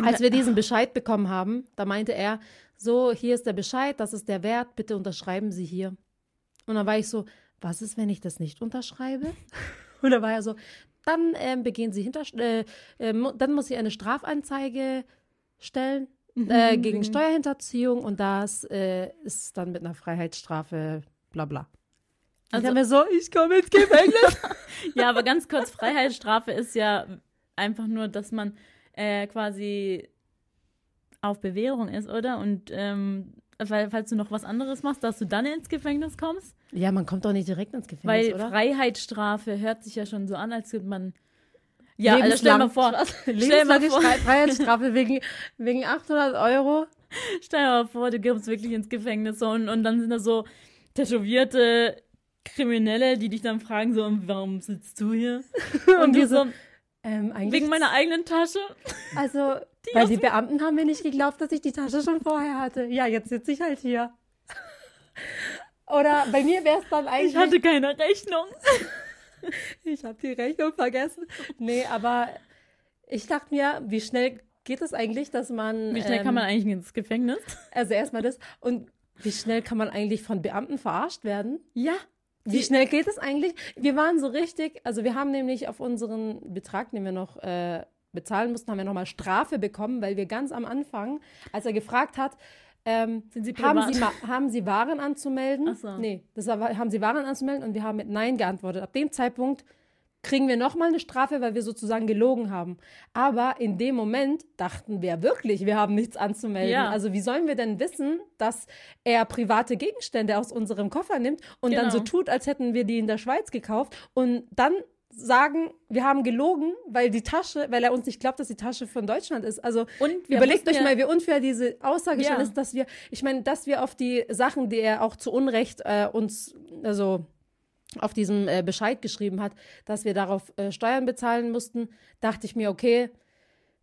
als wir diesen Bescheid bekommen haben, da meinte er, so, hier ist der Bescheid, das ist der Wert, bitte unterschreiben Sie hier. Und dann war ich so, was ist, wenn ich das nicht unterschreibe? Und dann war er so, dann ähm, begehen Sie hinter, äh, äh, dann muss ich eine Strafanzeige stellen Mhm. äh, gegen Steuerhinterziehung und das äh, ist dann mit einer Freiheitsstrafe, bla bla. Also, ich mir so, ich komme ins Gefängnis. ja, aber ganz kurz, Freiheitsstrafe ist ja einfach nur, dass man äh, quasi auf Bewährung ist, oder? Und ähm, weil, falls du noch was anderes machst, dass du dann ins Gefängnis kommst. Ja, man kommt doch nicht direkt ins Gefängnis, weil oder? Freiheitsstrafe hört sich ja schon so an, als würde man ja, also stell mal vor. Stell mal vor. Freiheitsstrafe wegen, wegen 800 Euro. Stell dir mal vor, du kommst wirklich ins Gefängnis und, und dann sind da so tätowierte Kriminelle, die dich dann fragen so, warum sitzt du hier? und, und du so, ähm, wegen meiner eigenen Tasche. Also, die weil die Beamten haben mir nicht geglaubt, dass ich die Tasche schon vorher hatte. Ja, jetzt sitze ich halt hier. Oder bei mir wäre es dann eigentlich. Ich hatte keine Rechnung. ich habe die Rechnung vergessen. Nee, aber ich dachte mir, wie schnell geht es eigentlich, dass man. Wie schnell ähm, kann man eigentlich ins Gefängnis? Also erstmal das. Und wie schnell kann man eigentlich von Beamten verarscht werden? Ja. Wie schnell geht es eigentlich? Wir waren so richtig, also wir haben nämlich auf unseren Betrag, den wir noch äh, bezahlen mussten, haben wir nochmal Strafe bekommen, weil wir ganz am Anfang, als er gefragt hat, ähm, Sind Sie haben, Sie, haben Sie Waren anzumelden? Ach so. Nee, das war, haben Sie Waren anzumelden und wir haben mit Nein geantwortet. Ab dem Zeitpunkt kriegen wir nochmal eine Strafe, weil wir sozusagen gelogen haben. Aber in dem Moment dachten wir wirklich, wir haben nichts anzumelden. Ja. Also wie sollen wir denn wissen, dass er private Gegenstände aus unserem Koffer nimmt und genau. dann so genau. tut, als hätten wir die in der Schweiz gekauft und dann sagen, wir haben gelogen, weil die Tasche, weil er uns nicht glaubt, dass die Tasche von Deutschland ist. Also überlegt euch mal, wie unfair diese Aussage ja. schon ist, dass wir, ich meine, dass wir auf die Sachen, die er auch zu Unrecht äh, uns, also auf diesem äh, Bescheid geschrieben hat, dass wir darauf äh, Steuern bezahlen mussten, dachte ich mir, okay,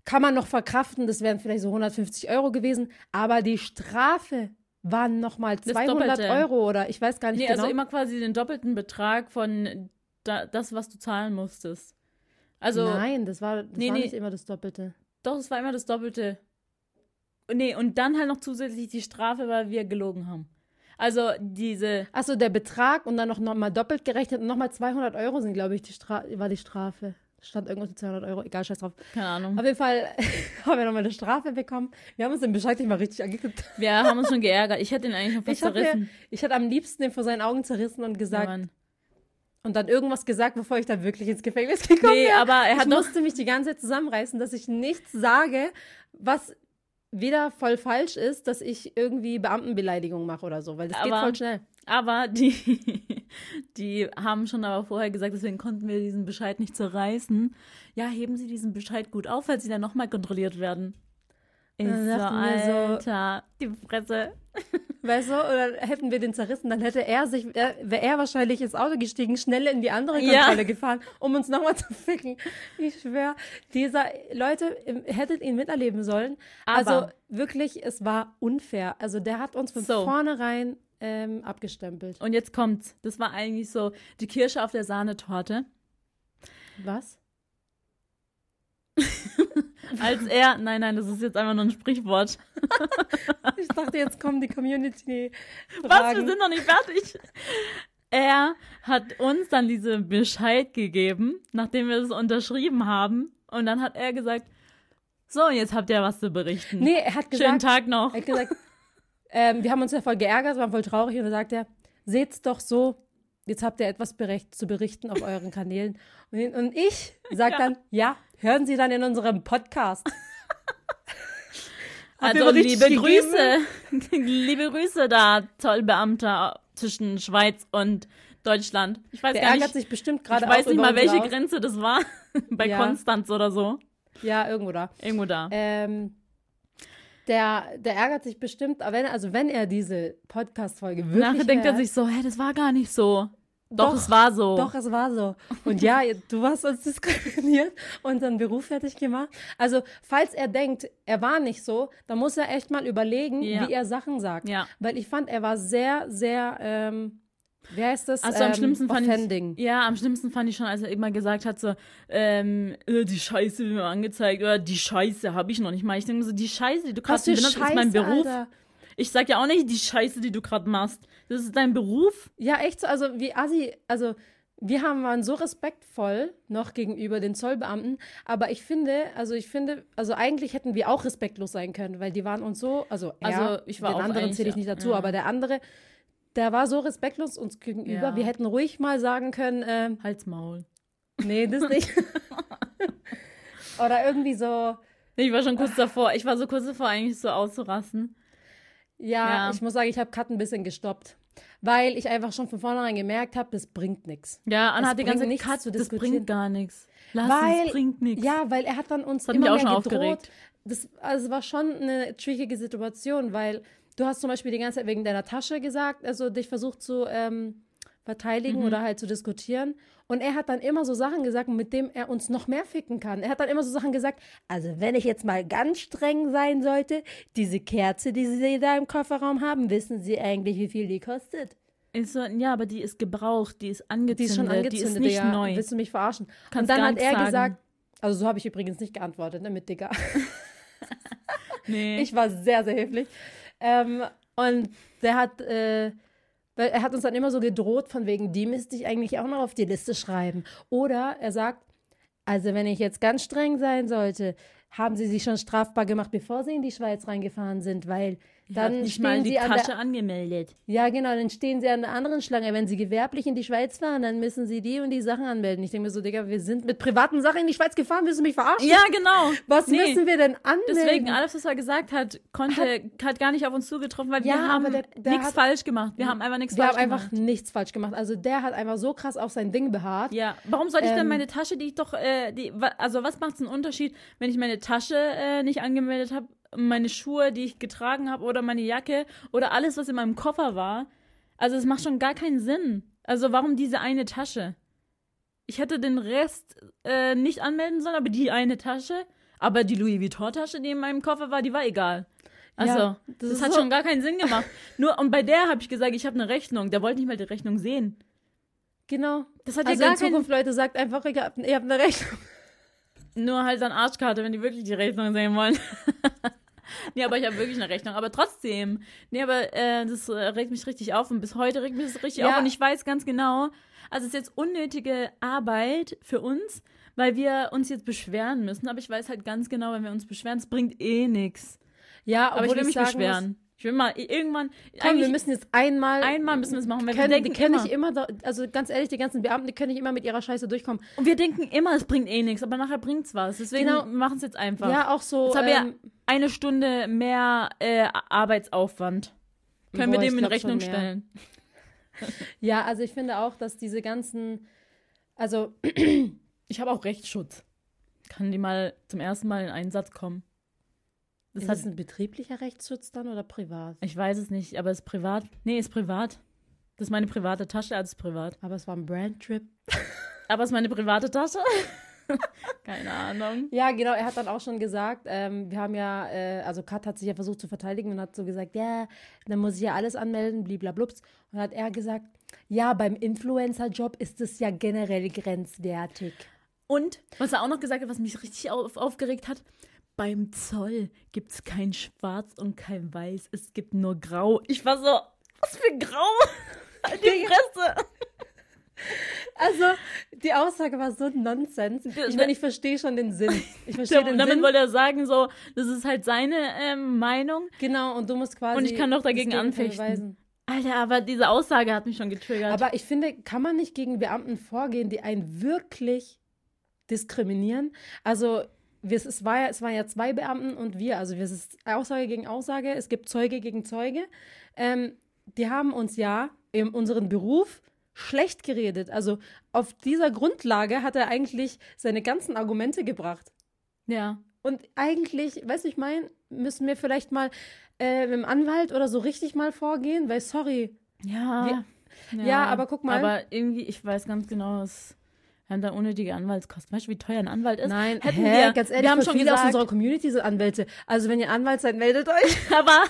kann man noch verkraften, das wären vielleicht so 150 Euro gewesen, aber die Strafe waren nochmal 200 Euro oder ich weiß gar nicht nee, also genau. Also immer quasi den doppelten Betrag von da, das, was du zahlen musstest. Also, Nein, das war, das nee, war nee. nicht immer das Doppelte. Doch, es war immer das Doppelte. Nee, und dann halt noch zusätzlich die Strafe, weil wir gelogen haben. Also diese. Achso, der Betrag und dann noch, noch mal doppelt gerechnet und nochmal 200 Euro sind, glaube ich, die Stra war die Strafe. Stand irgendwas mit 200 Euro, egal, scheiß drauf. Keine Ahnung. Auf jeden Fall haben wir nochmal eine Strafe bekommen. Wir haben uns den Bescheid nicht mal richtig angeguckt. Wir haben uns schon geärgert. Ich hätte ihn eigentlich noch fast ich zerrissen. Mir, ich hätte am liebsten den vor seinen Augen zerrissen und gesagt, ja, und dann irgendwas gesagt, bevor ich dann wirklich ins Gefängnis gekommen nee, bin. aber er hat ich musste mich die ganze Zeit zusammenreißen, dass ich nichts sage, was weder voll falsch ist, dass ich irgendwie Beamtenbeleidigung mache oder so, weil das aber, geht voll schnell. Aber die, die haben schon aber vorher gesagt, deswegen konnten wir diesen Bescheid nicht zerreißen. Ja, heben Sie diesen Bescheid gut auf, falls Sie dann nochmal kontrolliert werden. Ich so, Alter, so, die Fresse. Weißt du, oder hätten wir den zerrissen, dann hätte er sich, wäre er wahrscheinlich ins Auto gestiegen, schnell in die andere Kontrolle ja. gefahren, um uns nochmal zu ficken. Ich schwöre, dieser, Leute, hättet ihn miterleben sollen. Aber also wirklich, es war unfair. Also der hat uns von so. vornherein ähm, abgestempelt. Und jetzt kommt's. Das war eigentlich so die Kirsche auf der Sahnetorte. Was? Als er, nein, nein, das ist jetzt einfach nur ein Sprichwort. ich dachte, jetzt kommen die Community. -Fragen. Was? Wir sind noch nicht fertig. Er hat uns dann diesen Bescheid gegeben, nachdem wir es unterschrieben haben. Und dann hat er gesagt, so, jetzt habt ihr was zu berichten. Nee, er hat gesagt. Schönen Tag noch. Er hat gesagt, ähm, wir haben uns ja voll geärgert, waren voll traurig. Und dann sagt er, seht's doch so, jetzt habt ihr etwas berecht, zu berichten auf euren Kanälen. Und, ich sag ja. dann, ja, hören Sie dann in unserem Podcast. also liebe Grüße, liebe Grüße da, Zollbeamter zwischen Schweiz und Deutschland. Ich weiß Der gar ärgert nicht, sich bestimmt gerade Ich weiß nicht mal, welche Grenze das war. Bei ja. Konstanz oder so. Ja, irgendwo da. Irgendwo da. Ähm, Der, der ärgert sich bestimmt, wenn, also wenn er diese Podcast-Folge wirklich. Nachher denkt er sich so, hey, das war gar nicht so. Doch, doch, es war so. Doch, es war so. Und ja, du hast uns diskriminiert, unseren Beruf fertig gemacht. Also, falls er denkt, er war nicht so, dann muss er echt mal überlegen, ja. wie er Sachen sagt. Ja. Weil ich fand, er war sehr, sehr, ähm, wie heißt das? Also am ähm, schlimmsten fand offending. ich, ja, am schlimmsten fand ich schon, als er immer gesagt hat, so, ähm, äh, die Scheiße wird mir angezeigt, oder die Scheiße habe ich noch nicht mal. Ich denke so, die Scheiße, die du gerade benutzt, ist mein Beruf. Alter. Ich sag ja auch nicht die Scheiße, die du gerade machst. Das ist dein Beruf. Ja, echt so. Also wie Assi, also wir haben, waren so respektvoll noch gegenüber den Zollbeamten, aber ich finde, also ich finde, also eigentlich hätten wir auch respektlos sein können, weil die waren uns so, also, also ja, ich war den anderen zähle ich nicht dazu, ja. aber der andere, der war so respektlos uns gegenüber. Ja. Wir hätten ruhig mal sagen können, äh, Halt's Maul. Nee, das nicht. Oder irgendwie so. Ich war schon kurz davor. Ich war so kurz davor, eigentlich so auszurasten. Ja, ja. ich muss sagen, ich habe Cut ein bisschen gestoppt. Weil ich einfach schon von vornherein gemerkt habe, das bringt nichts. Ja, Anna hat die ganze Zeit Cut, das bringt gar nichts. Lass weil, es, bringt nichts. Ja, weil er hat dann uns das hat immer mich auch schon gedroht. Aufgeregt. Das also war schon eine trickige Situation, weil du hast zum Beispiel die ganze Zeit wegen deiner Tasche gesagt, also dich versucht zu ähm, verteidigen mhm. oder halt zu diskutieren. Und er hat dann immer so Sachen gesagt, mit denen er uns noch mehr ficken kann. Er hat dann immer so Sachen gesagt, also wenn ich jetzt mal ganz streng sein sollte, diese Kerze, die Sie da im Kofferraum haben, wissen Sie eigentlich, wie viel die kostet? So, ja, aber die ist gebraucht, die ist angezündet, die ist, schon angezündet, die ist nicht ja. neu. Willst du mich verarschen? Kannst und dann hat er sagen. gesagt, also so habe ich übrigens nicht geantwortet, ne, mit Digga. nee. Ich war sehr, sehr höflich. Ähm, und der hat, äh, weil er hat uns dann immer so gedroht, von wegen, die müsste ich eigentlich auch noch auf die Liste schreiben. Oder er sagt, also wenn ich jetzt ganz streng sein sollte, haben sie sich schon strafbar gemacht, bevor sie in die Schweiz reingefahren sind, weil dann nicht mal die Tasche der, angemeldet. Ja, genau, dann stehen sie an der anderen Schlange. Wenn sie gewerblich in die Schweiz fahren, dann müssen sie die und die Sachen anmelden. Ich denke mir so, Digga, wir sind mit privaten Sachen in die Schweiz gefahren, willst du mich verarschen? Ja, genau. Was nee. müssen wir denn anmelden? Deswegen, alles, was er gesagt hat, konnte, hat, hat gar nicht auf uns zugetroffen, weil ja, wir haben nichts falsch gemacht. Wir haben einfach nichts falsch gemacht. Wir haben einfach nichts falsch gemacht. Also der hat einfach so krass auf sein Ding beharrt. Ja, warum soll ich ähm, denn meine Tasche, die ich doch, äh, die, also was macht es einen Unterschied, wenn ich meine Tasche äh, nicht angemeldet habe meine Schuhe, die ich getragen habe oder meine Jacke oder alles, was in meinem Koffer war. Also es macht schon gar keinen Sinn. Also warum diese eine Tasche? Ich hätte den Rest äh, nicht anmelden sollen, aber die eine Tasche, aber die Louis Vuitton-Tasche, die in meinem Koffer war, die war egal. Also, ja, das, das hat so schon gar keinen Sinn gemacht. Nur, und bei der habe ich gesagt, ich habe eine Rechnung. Der wollte nicht mal die Rechnung sehen. Genau. Das hat also ja gar in Zukunft, Leute, sagt einfach, ihr habt, ihr habt eine Rechnung. Nur halt dann Arschkarte, wenn die wirklich die Rechnung sehen wollen. nee, aber ich habe wirklich eine Rechnung. Aber trotzdem. Nee, aber äh, das äh, regt mich richtig auf und bis heute regt mich das richtig ja. auf. Und ich weiß ganz genau, also es ist jetzt unnötige Arbeit für uns, weil wir uns jetzt beschweren müssen. Aber ich weiß halt ganz genau, wenn wir uns beschweren, es bringt eh nichts. Ja, aber ich will mich beschweren. Muss, ich will mal irgendwann. Komm, wir müssen jetzt einmal. Einmal müssen wir es machen. Weil können, wir denken die können immer, nicht immer, also ganz ehrlich, die ganzen Beamten, die können nicht immer mit ihrer Scheiße durchkommen. Und wir denken immer, es bringt eh nichts, aber nachher bringt es was. Deswegen genau. machen es jetzt einfach. Ja, auch so. Jetzt ähm, haben wir ähm, eine Stunde mehr äh, Arbeitsaufwand. Können boah, wir dem in Rechnung stellen. ja, also ich finde auch, dass diese ganzen. Also. ich habe auch Rechtsschutz. Kann die mal zum ersten Mal in Einsatz kommen. Das ist das ein betrieblicher Rechtsschutz dann oder privat? Ich weiß es nicht, aber es ist privat. Nee, ist privat. Das ist meine private Tasche, also ist privat. Aber es war ein Brandtrip. aber es ist meine private Tasche. Keine Ahnung. Ja, genau. Er hat dann auch schon gesagt, ähm, wir haben ja, äh, also Kat hat sich ja versucht zu verteidigen und hat so gesagt, ja, dann muss ich ja alles anmelden, blablablups. Und hat er gesagt, ja, beim Influencer-Job ist es ja generell grenzwertig. Und was er auch noch gesagt hat, was mich richtig auf, aufgeregt hat, beim Zoll gibt es kein Schwarz und kein Weiß, es gibt nur Grau. Ich war so, was für Grau? Halt die Fresse! Also, die Aussage war so Nonsens. Ich meine, ich verstehe schon den Sinn. Ich verstehe den Damit Sinn. wollte er sagen, so, das ist halt seine ähm, Meinung. Genau, und du musst quasi. Und ich kann doch dagegen anfechten. Alter, aber diese Aussage hat mich schon getriggert. Aber ich finde, kann man nicht gegen Beamten vorgehen, die einen wirklich diskriminieren? Also, wir, es, war ja, es waren ja zwei Beamten und wir, also es ist Aussage gegen Aussage, es gibt Zeuge gegen Zeuge. Ähm, die haben uns ja in unserem Beruf schlecht geredet. Also auf dieser Grundlage hat er eigentlich seine ganzen Argumente gebracht. Ja. Und eigentlich, weißt du, ich meine, müssen wir vielleicht mal äh, mit dem Anwalt oder so richtig mal vorgehen, weil sorry. Ja. Wir, ja. ja. aber guck mal. Aber irgendwie, ich weiß ganz genau, es wir haben da unnötige Anwaltskosten. Weißt du, wie teuer ein Anwalt ist? Nein, Hätten hä? wir, ganz ehrlich, wir haben schon viele gesagt, aus unserer Community sind Anwälte. Also wenn ihr Anwalt seid, meldet euch. aber,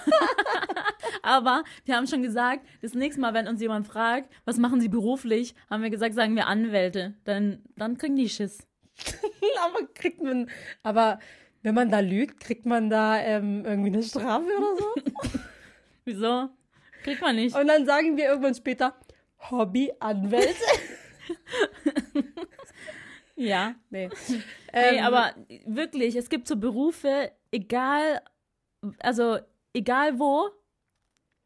aber wir haben schon gesagt, das nächste Mal, wenn uns jemand fragt, was machen sie beruflich, haben wir gesagt, sagen wir Anwälte. Dann, dann kriegen die Schiss. aber kriegt man, aber wenn man da lügt, kriegt man da ähm, irgendwie eine Strafe oder so? Wieso? Kriegt man nicht. Und dann sagen wir irgendwann später, Hobbyanwälte. ja. Nee. Ähm, aber wirklich, es gibt so Berufe, egal, also egal wo,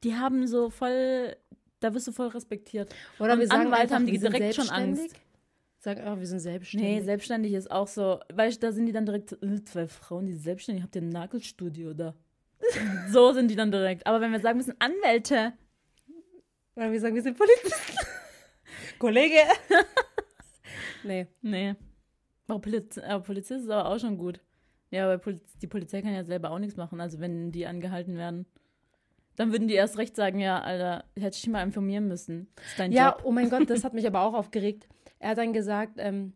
die haben so voll, da wirst du voll respektiert. Oder Und wir sagen Anwalt einfach, haben die direkt schon Angst. Sagen auch, wir sind selbstständig. Nee, selbstständig ist auch so, weißt du, da sind die dann direkt, äh, zwei Frauen, die selbstständig, habt ihr ein Nagelstudio da? so sind die dann direkt. Aber wenn wir sagen, wir sind Anwälte. Oder wir sagen, wir sind Polizisten. Kollege. nee. Nee. Aber Poliz äh, Polizist ist aber auch schon gut. Ja, aber Poliz die Polizei kann ja selber auch nichts machen. Also wenn die angehalten werden, dann würden die erst recht sagen, ja, Alter, hätte ich dich mal informieren müssen. Das ist dein ja, Job. oh mein Gott, das hat mich aber auch aufgeregt. Er hat dann gesagt, ähm,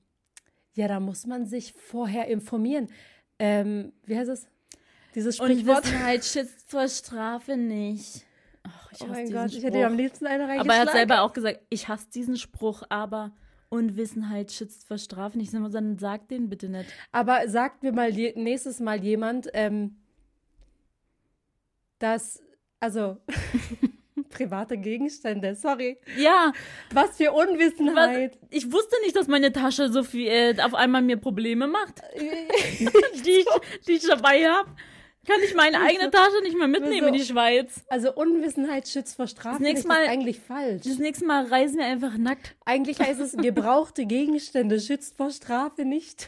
ja, da muss man sich vorher informieren. Ähm, wie heißt es? Dieses Sprichwort. Unwissenheit schützt vor Strafe nicht. Ach, ich oh mein Gott, Spruch. ich hätte ihm am liebsten eine reingeschlagen. Aber er hat selber auch gesagt, ich hasse diesen Spruch, aber Unwissenheit schützt vor Strafe nicht. Dann sag den bitte nicht. Aber sagt mir mal nächstes Mal jemand, ähm, dass, also private Gegenstände, sorry. Ja. Was für Unwissenheit. Was, ich wusste nicht, dass meine Tasche so viel äh, auf einmal mir Probleme macht, die, ich, die ich dabei habe. Kann ich meine eigene Tasche nicht mehr mitnehmen so, in die Schweiz? Also Unwissenheit schützt vor Strafe. Das nächste Mal, ist eigentlich falsch. Das nächste Mal reisen wir einfach nackt. Eigentlich heißt es, gebrauchte Gegenstände schützt vor Strafe nicht.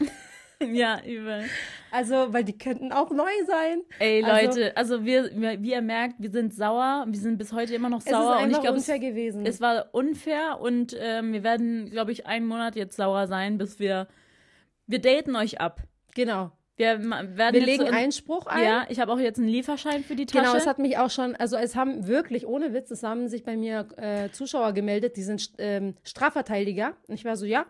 ja, übel. Also, weil die könnten auch neu sein. Ey, also Leute, also, also wir, wir, wie ihr merkt, wir sind sauer. Wir sind bis heute immer noch sauer. Es ist und ich glaub, unfair es, gewesen. Es war unfair und ähm, wir werden, glaube ich, einen Monat jetzt sauer sein, bis wir. Wir daten euch ab. Genau. Wir, werden wir legen so Einspruch ein. Ja, ich habe auch jetzt einen Lieferschein für die Tasche. Genau, es hat mich auch schon, also es haben wirklich, ohne Witz, es haben sich bei mir äh, Zuschauer gemeldet, die sind ähm, Strafverteidiger. Und ich war so, ja,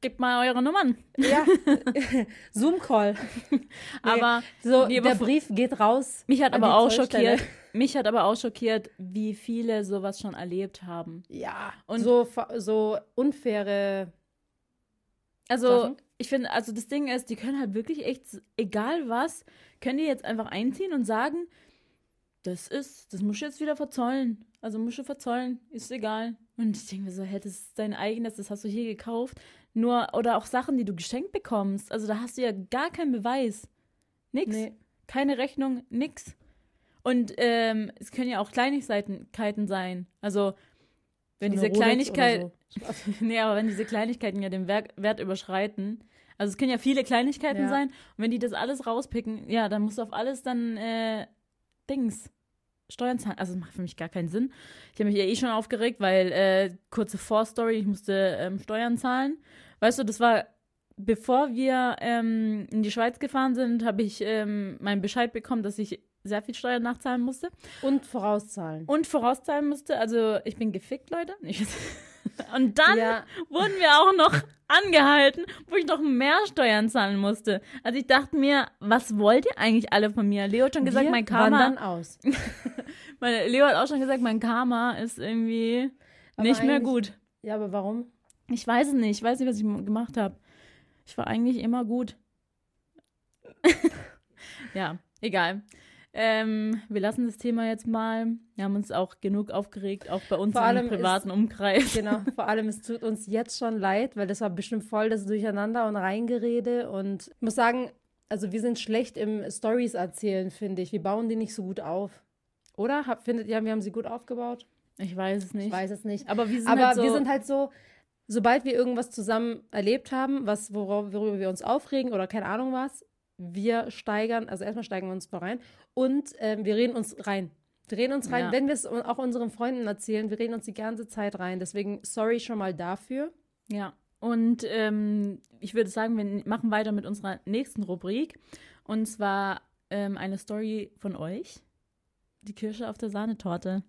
gebt mal eure Nummern. Ja, Zoom-Call. Nee, aber so, nee, der Brief geht raus. Mich hat aber auch schockiert. Mich hat aber auch schockiert, wie viele sowas schon erlebt haben. Ja. Und so, so unfaire. Also, Sachen. Ich finde, also das Ding ist, die können halt wirklich echt, egal was, können die jetzt einfach einziehen und sagen, das ist, das musst du jetzt wieder verzollen. Also musst du verzollen, ist egal. Und ich denke mir so, hey, das ist dein eigenes, das hast du hier gekauft. Nur, oder auch Sachen, die du geschenkt bekommst. Also da hast du ja gar keinen Beweis. Nix. Nee. Keine Rechnung, nix. Und ähm, es können ja auch Kleinigkeiten sein. Also, wenn diese Kleinigkeiten. So. nee, aber wenn diese Kleinigkeiten ja den Wert, Wert überschreiten. Also es können ja viele Kleinigkeiten ja. sein. Und wenn die das alles rauspicken, ja, dann musst du auf alles dann äh, Dings Steuern zahlen. Also das macht für mich gar keinen Sinn. Ich habe mich ja eh schon aufgeregt, weil äh, kurze Vorstory, ich musste ähm, Steuern zahlen. Weißt du, das war bevor wir ähm, in die Schweiz gefahren sind, habe ich ähm, meinen Bescheid bekommen, dass ich sehr viel Steuern nachzahlen musste. Und vorauszahlen. Und vorauszahlen musste. Also ich bin gefickt, Leute. Und dann ja. wurden wir auch noch angehalten, wo ich noch mehr Steuern zahlen musste. Also ich dachte mir, was wollt ihr eigentlich alle von mir? Leo hat schon gesagt, wir mein Karma. Wandern aus. meine, Leo hat auch schon gesagt, mein Karma ist irgendwie aber nicht mehr gut. Ja, aber warum? Ich weiß es nicht. Ich weiß nicht, was ich gemacht habe. Ich war eigentlich immer gut. ja, egal. Ähm, wir lassen das Thema jetzt mal. Wir haben uns auch genug aufgeregt, auch bei uns im privaten ist, Umkreis. Genau, vor allem es tut uns jetzt schon leid, weil das war bestimmt voll das Durcheinander und Reingerede. Und ich muss sagen, also wir sind schlecht im Stories erzählen, finde ich. Wir bauen die nicht so gut auf. Oder? Hab, findet ihr, wir haben sie gut aufgebaut? Ich weiß es nicht. Ich weiß es nicht. Aber, wir sind, Aber halt so wir sind halt so, sobald wir irgendwas zusammen erlebt haben, was, worüber wir uns aufregen oder keine Ahnung was, wir steigern, also erstmal steigern wir uns vor rein und ähm, wir reden uns rein. Wir reden uns rein, ja. wenn wir es auch unseren Freunden erzählen, wir reden uns die ganze Zeit rein. Deswegen sorry schon mal dafür. Ja. Und ähm, ich würde sagen, wir machen weiter mit unserer nächsten Rubrik. Und zwar ähm, eine Story von euch. Die Kirsche auf der Sahnetorte.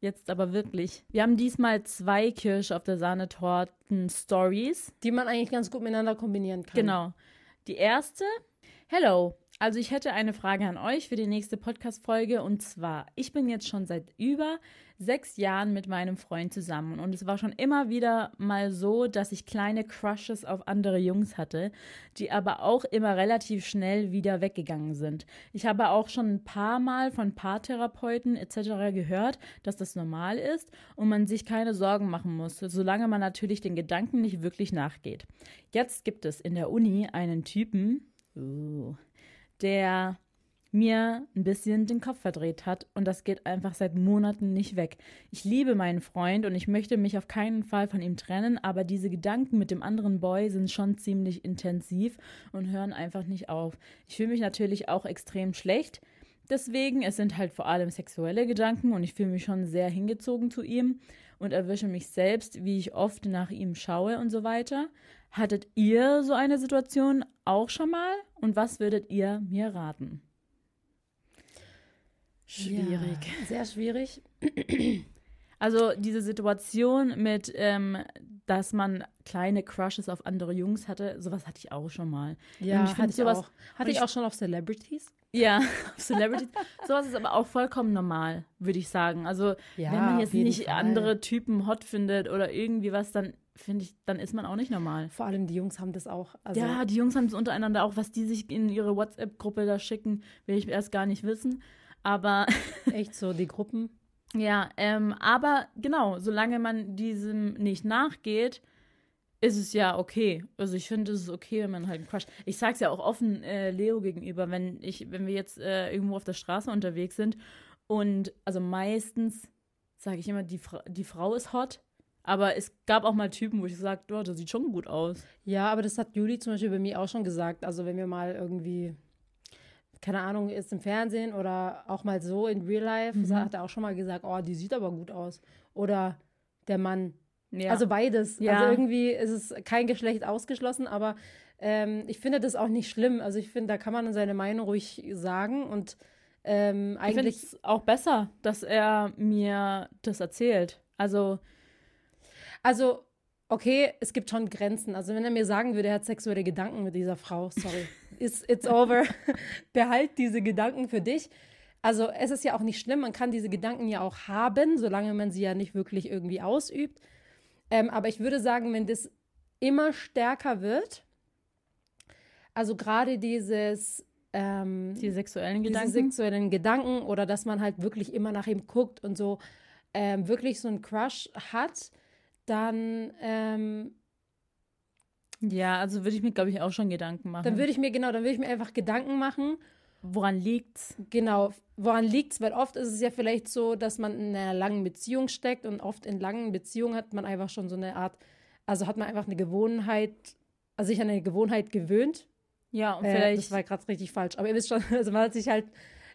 Jetzt aber wirklich. Wir haben diesmal zwei Kirsche auf der Sahnetorten Stories. Die man eigentlich ganz gut miteinander kombinieren kann. Genau. Die erste. Hello, also ich hätte eine Frage an euch für die nächste Podcast-Folge und zwar, ich bin jetzt schon seit über sechs Jahren mit meinem Freund zusammen und es war schon immer wieder mal so, dass ich kleine Crushes auf andere Jungs hatte, die aber auch immer relativ schnell wieder weggegangen sind. Ich habe auch schon ein paar Mal von Paartherapeuten etc. gehört, dass das normal ist und man sich keine Sorgen machen muss, solange man natürlich den Gedanken nicht wirklich nachgeht. Jetzt gibt es in der Uni einen Typen, uh, der mir ein bisschen den Kopf verdreht hat und das geht einfach seit Monaten nicht weg. Ich liebe meinen Freund und ich möchte mich auf keinen Fall von ihm trennen, aber diese Gedanken mit dem anderen Boy sind schon ziemlich intensiv und hören einfach nicht auf. Ich fühle mich natürlich auch extrem schlecht. Deswegen, es sind halt vor allem sexuelle Gedanken und ich fühle mich schon sehr hingezogen zu ihm und erwische mich selbst, wie ich oft nach ihm schaue und so weiter. Hattet ihr so eine Situation auch schon mal? Und was würdet ihr mir raten? Schwierig. Ja, sehr schwierig. Also diese Situation mit, ähm, dass man kleine Crushes auf andere Jungs hatte, sowas hatte ich auch schon mal. Ja, ich hatte ich sowas, auch. Hatte ich auch schon auf Celebrities? Ja, auf Celebrities. sowas ist aber auch vollkommen normal, würde ich sagen. Also ja, wenn man jetzt nicht Fall. andere Typen hot findet oder irgendwie was, dann finde ich, dann ist man auch nicht normal. Vor allem die Jungs haben das auch. Also ja, die Jungs haben es untereinander auch, was die sich in ihre WhatsApp-Gruppe da schicken, will ich erst gar nicht wissen. Aber. Echt so, die Gruppen. Ja, ähm, aber genau, solange man diesem nicht nachgeht, ist es ja okay. Also ich finde, es ist okay, wenn man halt einen Crush. Ich sag's ja auch offen äh, Leo gegenüber, wenn ich, wenn wir jetzt äh, irgendwo auf der Straße unterwegs sind und also meistens sage ich immer, die, Fra die Frau ist hot aber es gab auch mal Typen, wo ich gesagt habe, oh, das sieht schon gut aus. Ja, aber das hat Juli zum Beispiel bei mir auch schon gesagt. Also wenn wir mal irgendwie, keine Ahnung, ist im Fernsehen oder auch mal so in Real Life, mhm. hat er auch schon mal gesagt, oh, die sieht aber gut aus. Oder der Mann. Ja. Also beides. Ja. Also irgendwie ist es kein Geschlecht ausgeschlossen, aber ähm, ich finde das auch nicht schlimm. Also ich finde, da kann man seine Meinung ruhig sagen und ähm, eigentlich. Ich finde es auch besser, dass er mir das erzählt. Also also, okay, es gibt schon Grenzen. Also, wenn er mir sagen würde, er hat sexuelle Gedanken mit dieser Frau, sorry, it's, it's over. Behalt diese Gedanken für dich. Also, es ist ja auch nicht schlimm, man kann diese Gedanken ja auch haben, solange man sie ja nicht wirklich irgendwie ausübt. Ähm, aber ich würde sagen, wenn das immer stärker wird, also gerade dieses ähm, die sexuellen Gedanken. Diese sexuellen Gedanken oder dass man halt wirklich immer nach ihm guckt und so ähm, wirklich so einen Crush hat, dann ähm, ja, also würde ich mir, glaube ich, auch schon Gedanken machen. Dann würde ich mir, genau, dann würde ich mir einfach Gedanken machen. Woran liegt's? Genau, woran liegt's? Weil oft ist es ja vielleicht so, dass man in einer langen Beziehung steckt und oft in langen Beziehungen hat man einfach schon so eine Art, also hat man einfach eine Gewohnheit, also sich an eine Gewohnheit gewöhnt. Ja, und vielleicht. Äh, das war gerade richtig falsch, aber ihr wisst schon, also man hat sich halt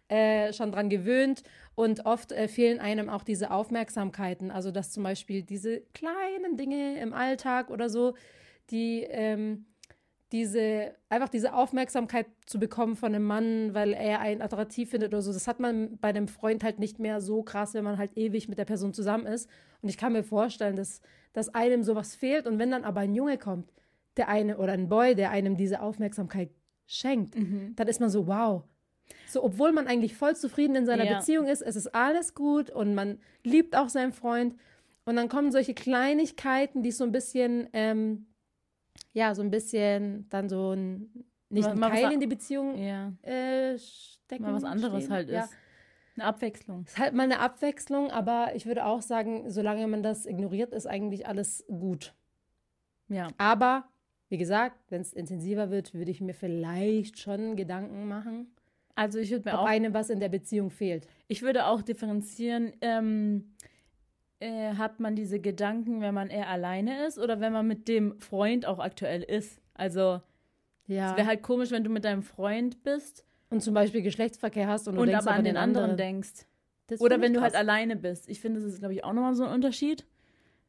äh, schon dran gewöhnt und oft äh, fehlen einem auch diese Aufmerksamkeiten. Also, dass zum Beispiel diese kleinen Dinge im Alltag oder so, die ähm, diese, einfach diese Aufmerksamkeit zu bekommen von einem Mann, weil er einen attraktiv findet oder so, das hat man bei einem Freund halt nicht mehr so krass, wenn man halt ewig mit der Person zusammen ist. Und ich kann mir vorstellen, dass, dass einem sowas fehlt. Und wenn dann aber ein Junge kommt, der eine oder ein Boy, der einem diese Aufmerksamkeit schenkt, mhm. dann ist man so, wow, so, obwohl man eigentlich voll zufrieden in seiner ja. Beziehung ist, es ist alles gut und man liebt auch seinen Freund. Und dann kommen solche Kleinigkeiten, die so ein bisschen, ähm, ja, so ein bisschen dann so ein, nicht mal, ein Keil in die Beziehung ja. äh, stecken. Mal was anderes stehen. halt ist. Ja. Eine Abwechslung. Ist halt mal eine Abwechslung, aber ich würde auch sagen, solange man das ignoriert, ist eigentlich alles gut. Ja. Aber, wie gesagt, wenn es intensiver wird, würde ich mir vielleicht schon Gedanken machen. Also ich würde mir Ob auch. einem was in der Beziehung fehlt. Ich würde auch differenzieren. Ähm, äh, hat man diese Gedanken, wenn man eher alleine ist oder wenn man mit dem Freund auch aktuell ist? Also ja. es wäre halt komisch, wenn du mit deinem Freund bist und zum Beispiel Geschlechtsverkehr hast und, du und denkst aber an den anderen, anderen denkst. Das oder wenn du halt alleine bist. Ich finde, das ist, glaube ich, auch nochmal so ein Unterschied.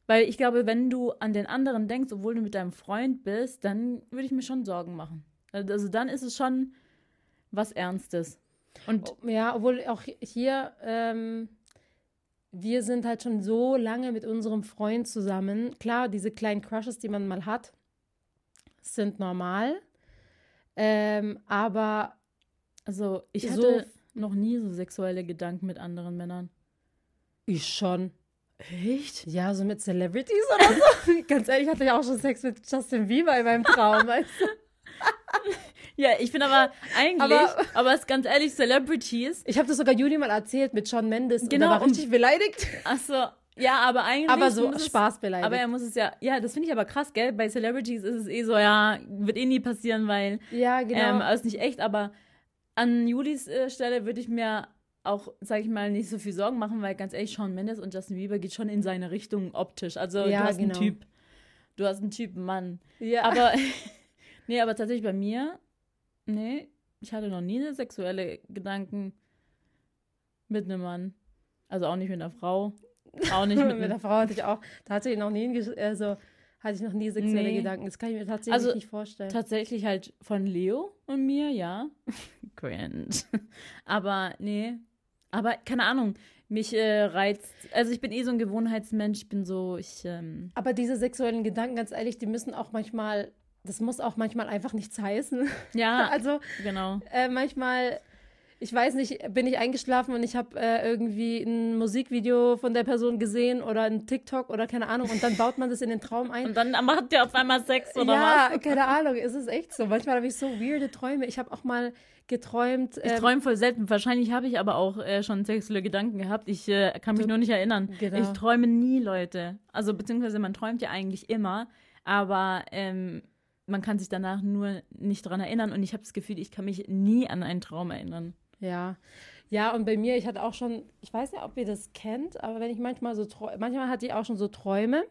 Weil ich glaube, wenn du an den anderen denkst, obwohl du mit deinem Freund bist, dann würde ich mir schon Sorgen machen. Also dann ist es schon was Ernstes. Und ja, obwohl auch hier, ähm, wir sind halt schon so lange mit unserem Freund zusammen. Klar, diese kleinen Crushes, die man mal hat, sind normal. Ähm, aber also ich hatte so, noch nie so sexuelle Gedanken mit anderen Männern. Ich schon. Echt? Ja, so mit Celebrities oder so. Ganz ehrlich, hatte ich auch schon Sex mit Justin Bieber in meinem Traum, weißt du? Ja, ich bin aber eigentlich, aber, aber es ganz ehrlich, Celebrities. Ich habe das sogar Juli mal erzählt mit Sean Mendes genau, und er war richtig beleidigt. Ach so, ja, aber eigentlich. Aber so Spaß beleidigt. Aber er muss es ja, ja, das finde ich aber krass, gell? Bei Celebrities ist es eh so, ja, wird eh nie passieren, weil. Ja, genau. Ähm, ist nicht echt, aber an Julis äh, Stelle würde ich mir auch, sag ich mal, nicht so viel Sorgen machen, weil ganz ehrlich, Sean Mendes und Justin Bieber geht schon in seine Richtung optisch. Also ja, du hast genau. einen Typ. Du hast einen Typ Mann. Ja. Aber, nee, aber tatsächlich bei mir, nee, ich hatte noch nie sexuelle Gedanken mit einem Mann. Also auch nicht mit einer Frau. Auch nicht mit, mit einer Frau hatte ich auch, da hatte ich noch nie, also hatte ich noch nie sexuelle nee. Gedanken. Das kann ich mir tatsächlich also, nicht vorstellen. Tatsächlich halt von Leo und mir, ja. Cringe. Aber nee, aber keine Ahnung, mich äh, reizt. Also ich bin eh so ein Gewohnheitsmensch. Ich bin so, ich. Ähm aber diese sexuellen Gedanken, ganz ehrlich, die müssen auch manchmal. Das muss auch manchmal einfach nichts heißen. Ja, also genau. Äh, manchmal ich weiß nicht, bin ich eingeschlafen und ich habe äh, irgendwie ein Musikvideo von der Person gesehen oder ein TikTok oder keine Ahnung und dann baut man das in den Traum ein. Und dann macht der auf einmal Sex oder ja, was? Ja, keine Ahnung, ist es echt so. Manchmal habe ich so weirde Träume. Ich habe auch mal geträumt. Ich ähm, träume voll selten. Wahrscheinlich habe ich aber auch äh, schon sexuelle Gedanken gehabt. Ich äh, kann mich nur nicht erinnern. Genau. Ich träume nie, Leute. Also beziehungsweise man träumt ja eigentlich immer, aber ähm, man kann sich danach nur nicht dran erinnern und ich habe das Gefühl, ich kann mich nie an einen Traum erinnern. Ja. Ja, und bei mir, ich hatte auch schon, ich weiß nicht, ob ihr das kennt, aber wenn ich manchmal so, manchmal hatte ich auch schon so Träume,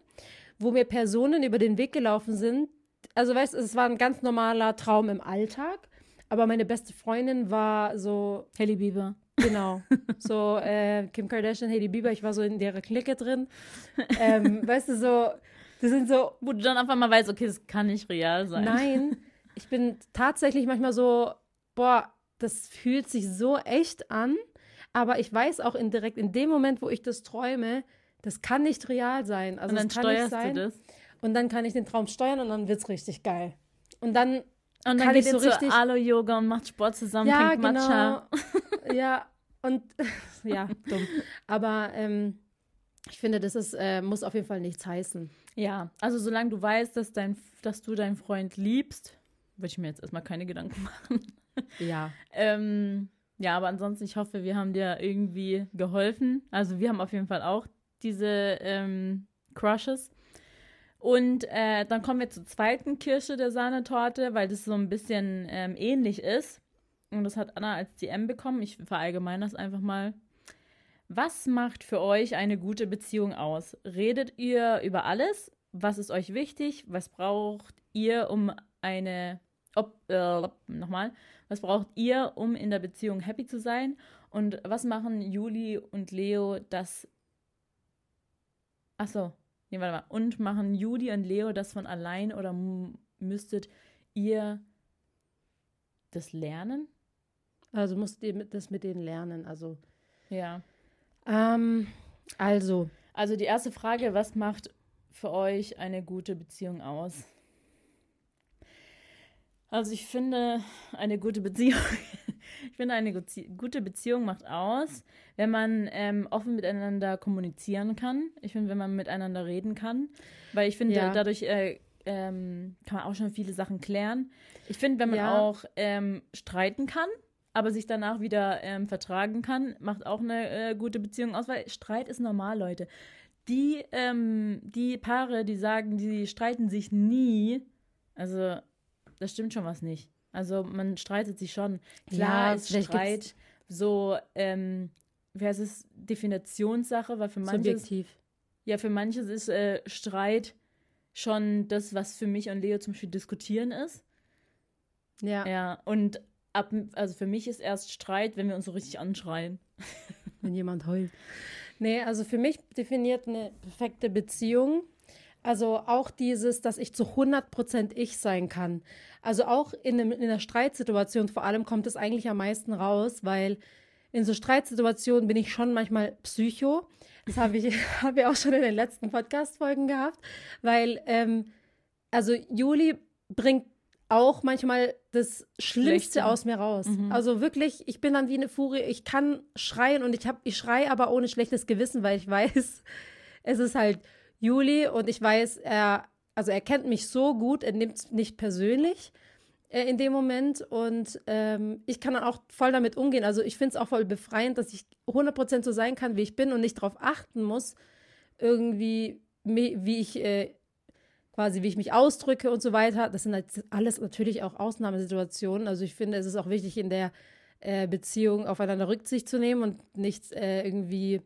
wo mir Personen über den Weg gelaufen sind. Also, weißt du, es war ein ganz normaler Traum im Alltag, aber meine beste Freundin war so. Hailey Bieber. Genau. So äh, Kim Kardashian, Hailey Bieber, ich war so in der Clique drin. Ähm, weißt du, so, das sind so. Wo du dann einfach mal weißt, okay, das kann nicht real sein. Nein, ich bin tatsächlich manchmal so, boah, das fühlt sich so echt an, aber ich weiß auch indirekt in dem Moment, wo ich das träume, das kann nicht real sein. Also und dann steuerst du das. Und dann kann ich den Traum steuern und dann wird es richtig geil. Und dann und dann kann geht ich so richtig Alo-Yoga und macht Sport zusammen, ja, trinkt genau. Matcha. ja, und ja, dumm. Aber ähm, ich finde, das ist, äh, muss auf jeden Fall nichts heißen. Ja, also solange du weißt, dass, dein, dass du deinen Freund liebst, würde ich mir jetzt erstmal keine Gedanken machen. Ja. ähm, ja, aber ansonsten, ich hoffe, wir haben dir irgendwie geholfen. Also wir haben auf jeden Fall auch diese ähm, Crushes. Und äh, dann kommen wir zur zweiten Kirsche der Sahnetorte, weil das so ein bisschen ähm, ähnlich ist. Und das hat Anna als DM bekommen. Ich verallgemeine das einfach mal. Was macht für euch eine gute Beziehung aus? Redet ihr über alles? Was ist euch wichtig? Was braucht ihr, um eine ob, äh, nochmal, was braucht ihr, um in der Beziehung happy zu sein? Und was machen Juli und Leo, das. Achso, nee, warte mal. Und machen Juli und Leo das von allein oder müsstet ihr das lernen? Also musst ihr das mit denen lernen, also. Ja. Ähm, also. Also die erste Frage, was macht für euch eine gute Beziehung aus? Also ich finde, eine gute Beziehung, ich finde, eine gute Beziehung macht aus, wenn man ähm, offen miteinander kommunizieren kann. Ich finde, wenn man miteinander reden kann. Weil ich finde, ja. dadurch äh, ähm, kann man auch schon viele Sachen klären. Ich finde, wenn man ja. auch ähm, streiten kann, aber sich danach wieder ähm, vertragen kann, macht auch eine äh, gute Beziehung aus, weil Streit ist normal, Leute. Die, ähm, die Paare, die sagen, die streiten sich nie, also das stimmt schon was nicht. Also man streitet sich schon. Klar ja, ist Streit so, ähm, wie heißt es, Definitionssache, weil für manche. Subjektiv. Ja, für manche ist äh, Streit schon das, was für mich und Leo zum Beispiel diskutieren ist. Ja. Ja, und ab, also für mich ist erst Streit, wenn wir uns so richtig anschreien. Wenn jemand heult. Nee, also für mich definiert eine perfekte Beziehung. Also auch dieses, dass ich zu 100% ich sein kann. Also auch in, einem, in einer Streitsituation vor allem kommt es eigentlich am meisten raus, weil in so Streitsituationen bin ich schon manchmal psycho. Das habe ich, hab ich auch schon in den letzten Podcast-Folgen gehabt, weil, ähm, also Juli bringt auch manchmal das Schlimmste Schlechte. aus mir raus. Mhm. Also wirklich, ich bin dann wie eine Furie, ich kann schreien und ich habe, ich schreie aber ohne schlechtes Gewissen, weil ich weiß, es ist halt Juli und ich weiß, er, also er kennt mich so gut, er nimmt es nicht persönlich äh, in dem Moment und ähm, ich kann dann auch voll damit umgehen. Also ich finde es auch voll befreiend, dass ich 100% so sein kann, wie ich bin und nicht darauf achten muss, irgendwie, wie ich äh, quasi, wie ich mich ausdrücke und so weiter. Das sind halt alles natürlich auch Ausnahmesituationen. Also ich finde, es ist auch wichtig, in der äh, Beziehung aufeinander Rücksicht zu nehmen und nicht äh, irgendwie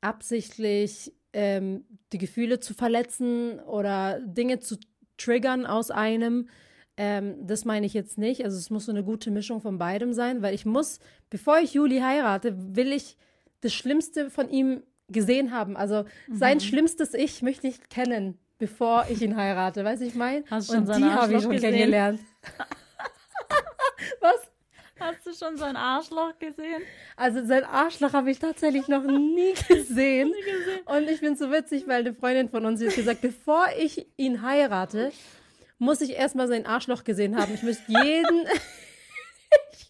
absichtlich ähm, die Gefühle zu verletzen oder Dinge zu triggern aus einem. Ähm, das meine ich jetzt nicht. Also es muss so eine gute Mischung von beidem sein, weil ich muss, bevor ich Juli heirate, will ich das Schlimmste von ihm gesehen haben. Also mhm. sein schlimmstes Ich möchte ich kennen, bevor ich ihn heirate. Weiß ich mein? Hast du schon Und die habe ich schon gesehen? kennengelernt. Was? Hast du schon sein Arschloch gesehen? Also sein Arschloch habe ich tatsächlich noch nie gesehen. nie gesehen. Und ich bin so witzig, weil eine Freundin von uns hat gesagt, bevor ich ihn heirate, muss ich erstmal sein Arschloch gesehen haben. Ich möchte jeden,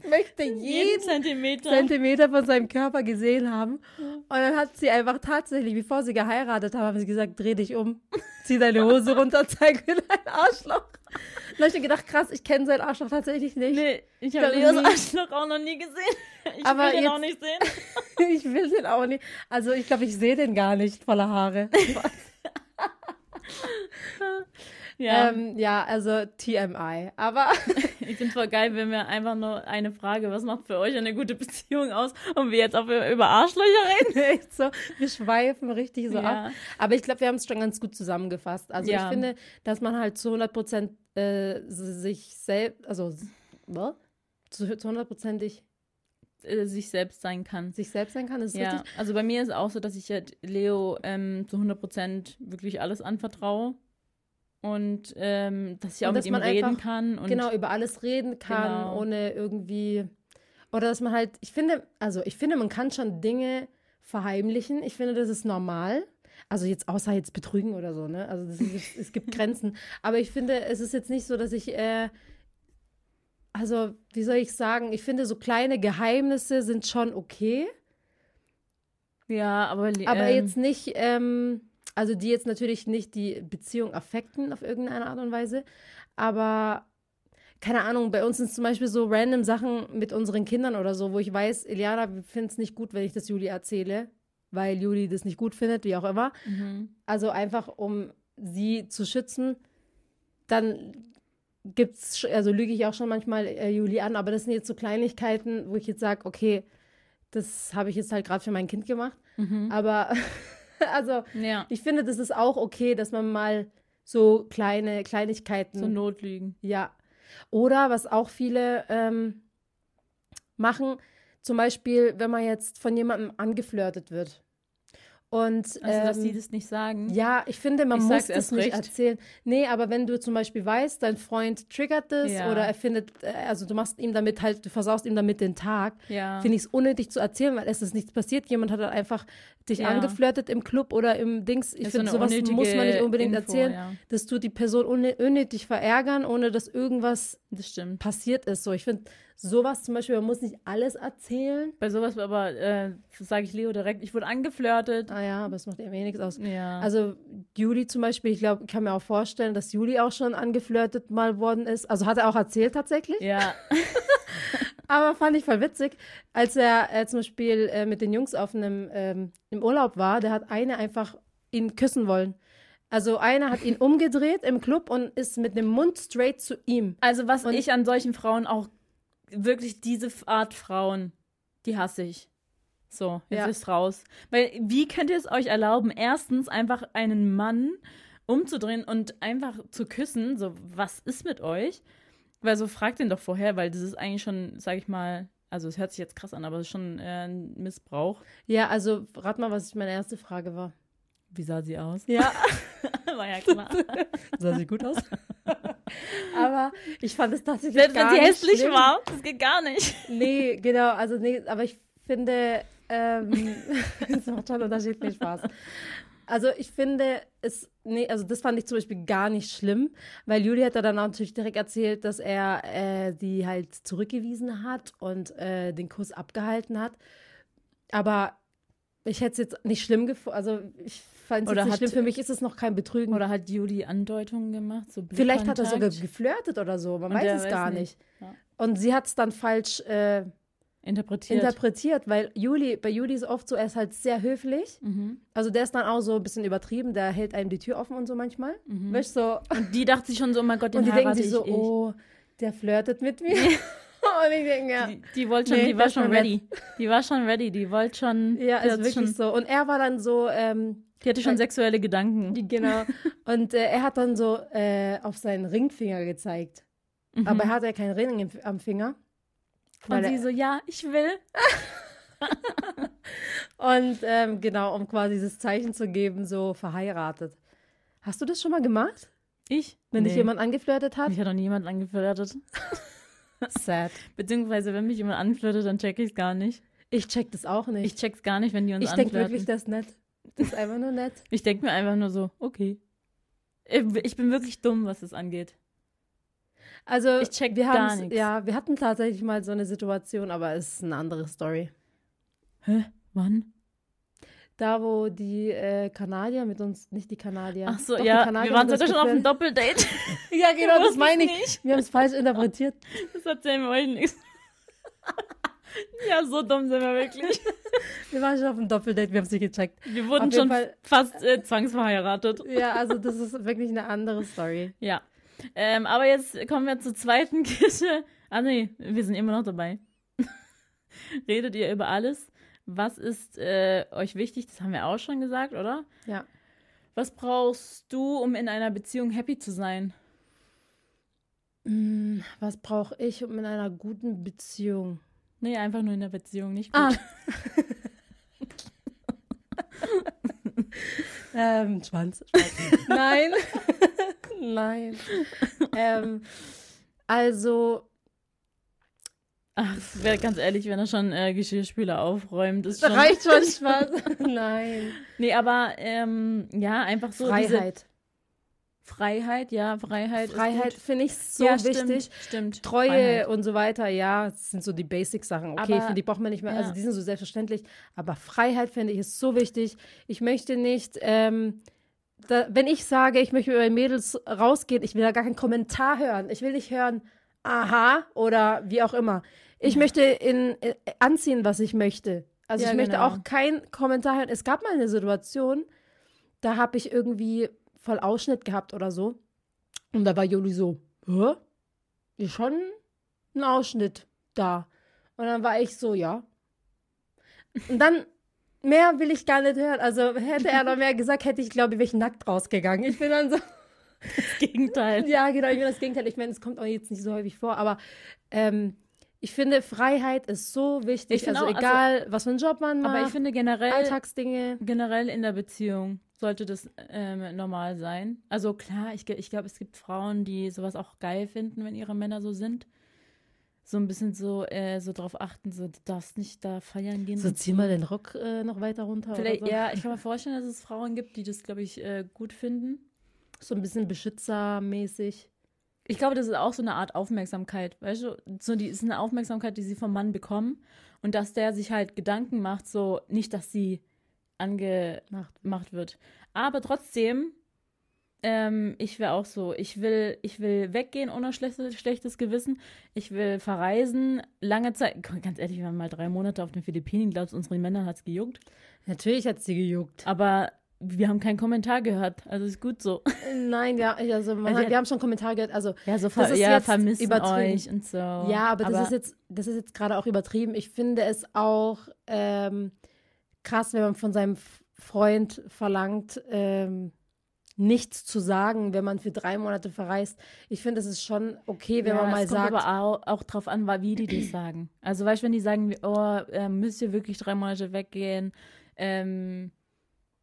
möchte jeden, jeden Zentimeter. Zentimeter. von seinem Körper gesehen haben. Und dann hat sie einfach tatsächlich, bevor sie geheiratet haben, haben sie gesagt, dreh dich um, zieh deine Hose runter, zeig mir dein Arschloch. Und dann habe ich gedacht, krass, ich kenne sein Arschloch tatsächlich nicht. Nee, ich habe das Arschloch auch noch nie gesehen. Ich Aber will den jetzt, auch nicht sehen. ich will den auch nicht. Also ich glaube, ich sehe den gar nicht voller Haare. Ja. Ähm, ja, also TMI. Aber ich finde es voll geil, wenn wir einfach nur eine Frage, was macht für euch eine gute Beziehung aus? Und wir jetzt auch über Arschlöcher reden. Echt so. Wir schweifen richtig so ja. ab. Aber ich glaube, wir haben es schon ganz gut zusammengefasst. Also ja. ich finde, dass man halt zu 100 Prozent äh, sich selbst, also was? Zu, zu 100 Prozentig äh, sich selbst sein kann. Sich selbst sein kann, ist ja. richtig. Also bei mir ist es auch so, dass ich halt Leo ähm, zu 100 Prozent wirklich alles anvertraue und ähm, dass ich auch und mit ihm reden einfach, kann. Und genau, über alles reden kann, genau. ohne irgendwie. Oder dass man halt, ich finde, also ich finde, man kann schon Dinge verheimlichen. Ich finde, das ist normal. Also jetzt außer jetzt betrügen oder so, ne? Also ist, es gibt Grenzen. Aber ich finde, es ist jetzt nicht so, dass ich, äh, also wie soll ich sagen, ich finde, so kleine Geheimnisse sind schon okay. Ja, aber. Aber ähm, jetzt nicht, ähm, also die jetzt natürlich nicht die Beziehung affekten auf irgendeine Art und Weise, aber keine Ahnung, bei uns sind es zum Beispiel so random Sachen mit unseren Kindern oder so, wo ich weiß, Eliana findet es nicht gut, wenn ich das Juli erzähle, weil Juli das nicht gut findet, wie auch immer. Mhm. Also einfach, um sie zu schützen, dann gibt's, also lüge ich auch schon manchmal äh, Juli an, aber das sind jetzt so Kleinigkeiten, wo ich jetzt sage, okay, das habe ich jetzt halt gerade für mein Kind gemacht. Mhm. Aber also ja. ich finde, das ist auch okay, dass man mal so kleine Kleinigkeiten. So Notlügen. Ja. Oder was auch viele ähm, machen, zum Beispiel, wenn man jetzt von jemandem angeflirtet wird. Und, also, ähm, dass die das nicht sagen. Ja, ich finde, man ich muss das nicht recht. erzählen. Nee, aber wenn du zum Beispiel weißt, dein Freund triggert das ja. oder er findet, äh, also du machst ihm damit halt, du versaust ihm damit den Tag, ja. finde ich es unnötig zu erzählen, weil es ist nichts passiert. Jemand hat halt einfach dich ja. angeflirtet im Club oder im Dings. Ich finde, so sowas muss man nicht unbedingt Info, erzählen. Ja. Das tut die Person unnötig verärgern, ohne dass irgendwas passiert ist. So, ich finde, sowas zum Beispiel, man muss nicht alles erzählen. Bei sowas aber äh, sage ich Leo direkt, ich wurde angeflirtet. Ah ja, aber es macht ja wenig aus. Ja. Also Juli zum Beispiel, ich glaube, ich kann mir auch vorstellen, dass Juli auch schon angeflirtet mal worden ist. Also hat er auch erzählt tatsächlich. Ja. aber fand ich voll witzig, als er äh, zum Beispiel äh, mit den Jungs auf einem ähm, im Urlaub war, der hat eine einfach ihn küssen wollen. Also einer hat ihn umgedreht im Club und ist mit dem Mund straight zu ihm. Also was und ich an solchen Frauen auch wirklich diese Art Frauen, die hasse ich. So, jetzt ja. ist raus. Weil, wie könnt ihr es euch erlauben, erstens einfach einen Mann umzudrehen und einfach zu küssen? So, was ist mit euch? Weil so fragt ihn doch vorher, weil das ist eigentlich schon, sag ich mal, also es hört sich jetzt krass an, aber es ist schon äh, ein Missbrauch. Ja, also rat mal, was meine erste Frage war. Wie sah sie aus? Ja. war ja klar. sah sie gut aus? aber ich fand es tatsächlich Selbst gar wenn sie hässlich schlimm. war, das geht gar nicht. Nee, genau, also nee, aber ich finde, ähm, es macht schon einen Unterschied, viel Spaß. Also ich finde es, nee, also das fand ich zum Beispiel gar nicht schlimm, weil Juli hat dann auch natürlich direkt erzählt, dass er äh, die halt zurückgewiesen hat und äh, den Kuss abgehalten hat. Aber ich hätte es jetzt nicht schlimm gefunden, also ich fand es nicht hat- schlimm. Für mich ist es noch kein Betrügen. Oder hat Juli Andeutungen gemacht? So Vielleicht hat er sogar geflirtet oder so, man weiß es weiß gar nicht. Ja. Und sie hat es dann falsch äh, interpretiert. interpretiert, weil Juli, bei Juli ist oft so, er ist halt sehr höflich. mhm. Also der ist dann auch so ein bisschen übertrieben, der hält einem die Tür offen und so manchmal. Mhm. Weißt so. Und die dachte sich schon so, oh mein Gott, den Und die denken sich so, ich, ich. oh, der flirtet mit mir. und ich denke, ja. Die, die wollte schon, Nee, die war schon ready. Die war schon ready, die wollte schon, Ja, ist wirklich schon, so. Und er war dann so, ähm, die hatte schon Äh, sexuelle Gedanken. die- genau. Und äh, er hat dann so äh, auf seinen Ringfinger gezeigt. Mhm. Aber er hatte ja keinen Ring im, am Finger. Und sie er- so, ja, ich will. Und ähm, genau, um quasi dieses Zeichen zu geben, so verheiratet. Hast du das schon mal gemacht? Ich? Wenn dich Nee. jemand angeflirtet hat? Mich hat noch niemand angeflirtet. Sad. Beziehungsweise, wenn mich jemand anflirtet, dann check ich's gar nicht. Ich check das auch Ich nicht. check's gar nicht, wenn die uns Ich, denke anflirten. wirklich, das ist nett. Das ist einfach nur nett. Ich denke mir einfach nur so, okay. Ich ich bin wirklich dumm, was das angeht. Also, Ich check wir gar nix. Ja, wir hatten tatsächlich mal so eine Situation, aber es ist eine andere Story. Hä? Wann? Da, wo die äh, Kanadier mit uns, nicht die Kanadier. Ach so, doch, ja, wir waren sogar schon auf einem geflirtet. Doppeldate. Ja, genau, das meine ich. nicht. Wir haben es falsch interpretiert. Das erzählen wir euch nichts. Ja, so dumm sind wir wirklich. Wir waren schon auf einem Doppeldate, wir haben es nicht gecheckt. Wir wurden schon Fall- fast äh, zwangsverheiratet. Ja, also das ist wirklich eine andere Story. Ja. Ähm, aber jetzt kommen wir zur zweiten Kiste. Ah nee, wir sind immer noch dabei. Redet ihr über alles? Was ist äh, euch wichtig? Das haben wir auch schon gesagt, oder? Ja. Was brauchst du, um in einer Beziehung happy zu sein? Hm, was brauche ich, um in einer guten Beziehung? Nee, einfach nur in der Beziehung, nicht gut. Ah. ähm, Schwanz. Schwanz. Nein. Nein. Ähm, also, Ach, wär, ganz ehrlich, wenn er schon äh, Geschirrspüler aufräumt, ist da schon... reicht schon Spaß. Nein. Nee, aber ähm, ja, einfach so diese Freiheit. Freiheit, ja, Freiheit. Freiheit finde ich so ja, wichtig. Stimmt, stimmt. Treue Freiheit. und so weiter, ja, das sind so die Basic-Sachen. Okay, Aber- die braucht man nicht mehr, also ja. die sind so selbstverständlich. Aber Freiheit finde ich ist so wichtig. Ich möchte nicht, ähm, da, wenn ich sage, ich möchte mit meinen Mädels rausgehen, ich will da gar keinen Kommentar hören. Ich will nicht hören, aha oder wie auch immer. Ich möchte in, äh, anziehen, was ich möchte. Also Ja, ich möchte genau. auch keinen Kommentar hören. Es gab mal eine Situation, da habe ich irgendwie voll Ausschnitt gehabt oder so. Und da war Juli so, hä? Ist schon ein Ausschnitt da. Und dann war ich so, ja. Und dann, mehr will ich gar nicht hören. Also hätte er noch mehr gesagt, hätte ich, glaube ich, wäre ich nackt rausgegangen. Ich bin dann so, Das Gegenteil. ja, genau, ich bin das Gegenteil. Ich meine, es kommt auch jetzt nicht so häufig vor, aber ähm, ich finde, Freiheit ist so wichtig. Ich finde also auch, also- egal, was für einen Job man macht, Aber ich finde generell, Alltagsdinge. generell in der Beziehung sollte das ähm, normal sein. Also klar, ich, ich glaube, es gibt Frauen, die sowas auch geil finden, wenn ihre Männer so sind. So ein bisschen so, äh, so drauf achten, so, du darfst nicht da feiern gehen. So, zieh mal den Rock äh, noch weiter runter. Vielleicht, so. ja, ich kann mir vorstellen, dass es Frauen gibt, die das, glaube ich, äh, gut finden. So ein bisschen beschützermäßig. Ich glaube, das ist auch so eine Art Aufmerksamkeit, weißt du? So, die ist eine Aufmerksamkeit, die sie vom Mann bekommen. Und dass der sich halt Gedanken macht, so, nicht, dass sie angemacht Macht. wird. Aber trotzdem, ähm, ich wäre auch so, ich will, ich will weggehen ohne schlechtes, schlechtes Gewissen. Ich will verreisen, lange Zeit. Ganz ehrlich, wir waren mal drei Monate auf den Philippinen. Glaubst du, unseren Männern hat's gejuckt? Natürlich hat sie gejuckt. Aber wir haben keinen Kommentar gehört. Also ist gut so. Nein, ja, also, Also hat, wir haben schon Kommentare gehört. Also, Ja, so Das ver ist ja, jetzt vermissen übertrieben. euch und so. ja, aber das ist jetzt, das ist jetzt gerade auch übertrieben. Ich finde es auch ähm, krass, wenn man von seinem Freund verlangt, ähm, nichts zu sagen, wenn man für drei Monate verreist. Ich finde, es ist schon okay, wenn ja, man mal es kommt sagt. aber auch, auch drauf an, wie die das sagen. Also, weißt du, wenn die sagen, oh, äh, müsst ihr wirklich drei Monate weggehen, ähm,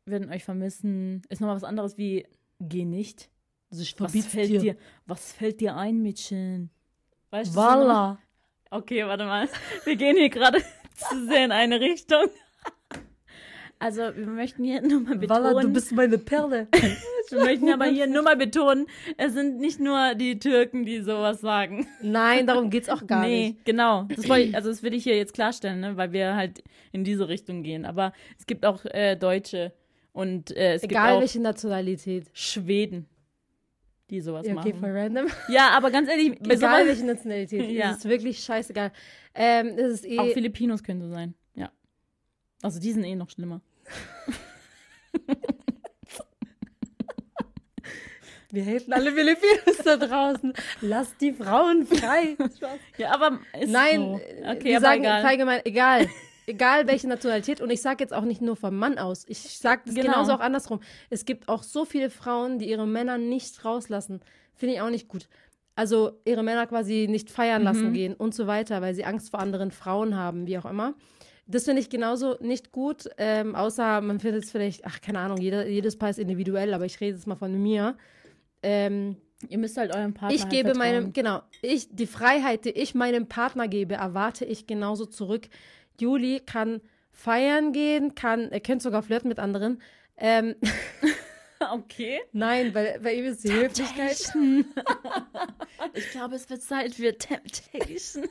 werden euch vermissen, ist nochmal was anderes wie, geh nicht. Also ich was fällt dir. dir. Was fällt dir ein, Mädchen? Weißt du? Voila. Okay, warte mal. Wir gehen hier gerade zu sehr in eine Richtung. Also, wir möchten hier nur mal betonen. Walla, du bist meine Perle. wir möchten aber hier nur mal betonen, es sind nicht nur die Türken, die sowas sagen. Nein, darum geht es auch gar nee, nicht. Nee, genau. Das ich, also, das will ich hier jetzt klarstellen, ne, weil wir halt in diese Richtung gehen. Aber es gibt auch äh, Deutsche und äh, es Egal gibt auch welche Nationalität. Schweden die sowas ja, okay, machen. voll random. Ja, aber ganz ehrlich, egal welche Nationalität, ja. ist wirklich scheißegal. Ähm, das ist eh Auch Filipinos können so sein, ja. Also die sind eh noch schlimmer. Wir helfen alle Filipinos da draußen. Lass die Frauen frei. ja, aber ist Nein, so. okay, wir aber sagen egal. allgemein, egal. Egal welche Nationalität. Und ich sage jetzt auch nicht nur vom Mann aus. Ich sage das genau. genauso auch andersrum. Es gibt auch so viele Frauen, die ihre Männer nicht rauslassen. Finde ich auch nicht gut. Also ihre Männer quasi nicht feiern lassen mhm. gehen und so weiter, weil sie Angst vor anderen Frauen haben, wie auch immer. Das finde ich genauso nicht gut, ähm, außer man findet es vielleicht, ach, keine Ahnung, jeder, jedes Paar ist individuell, aber ich rede jetzt mal von mir. Ähm, Ihr müsst halt eurem Partner. Ich halt gebe vertrauen. meinem, genau, ich, die Freiheit, die ich meinem Partner gebe, erwarte ich genauso zurück. Juli kann feiern gehen, kann, er könnte sogar flirten mit anderen. Ähm, okay. Nein, weil bei ihm ist die Höflichkeit. ich glaube, es wird Zeit für Temptation.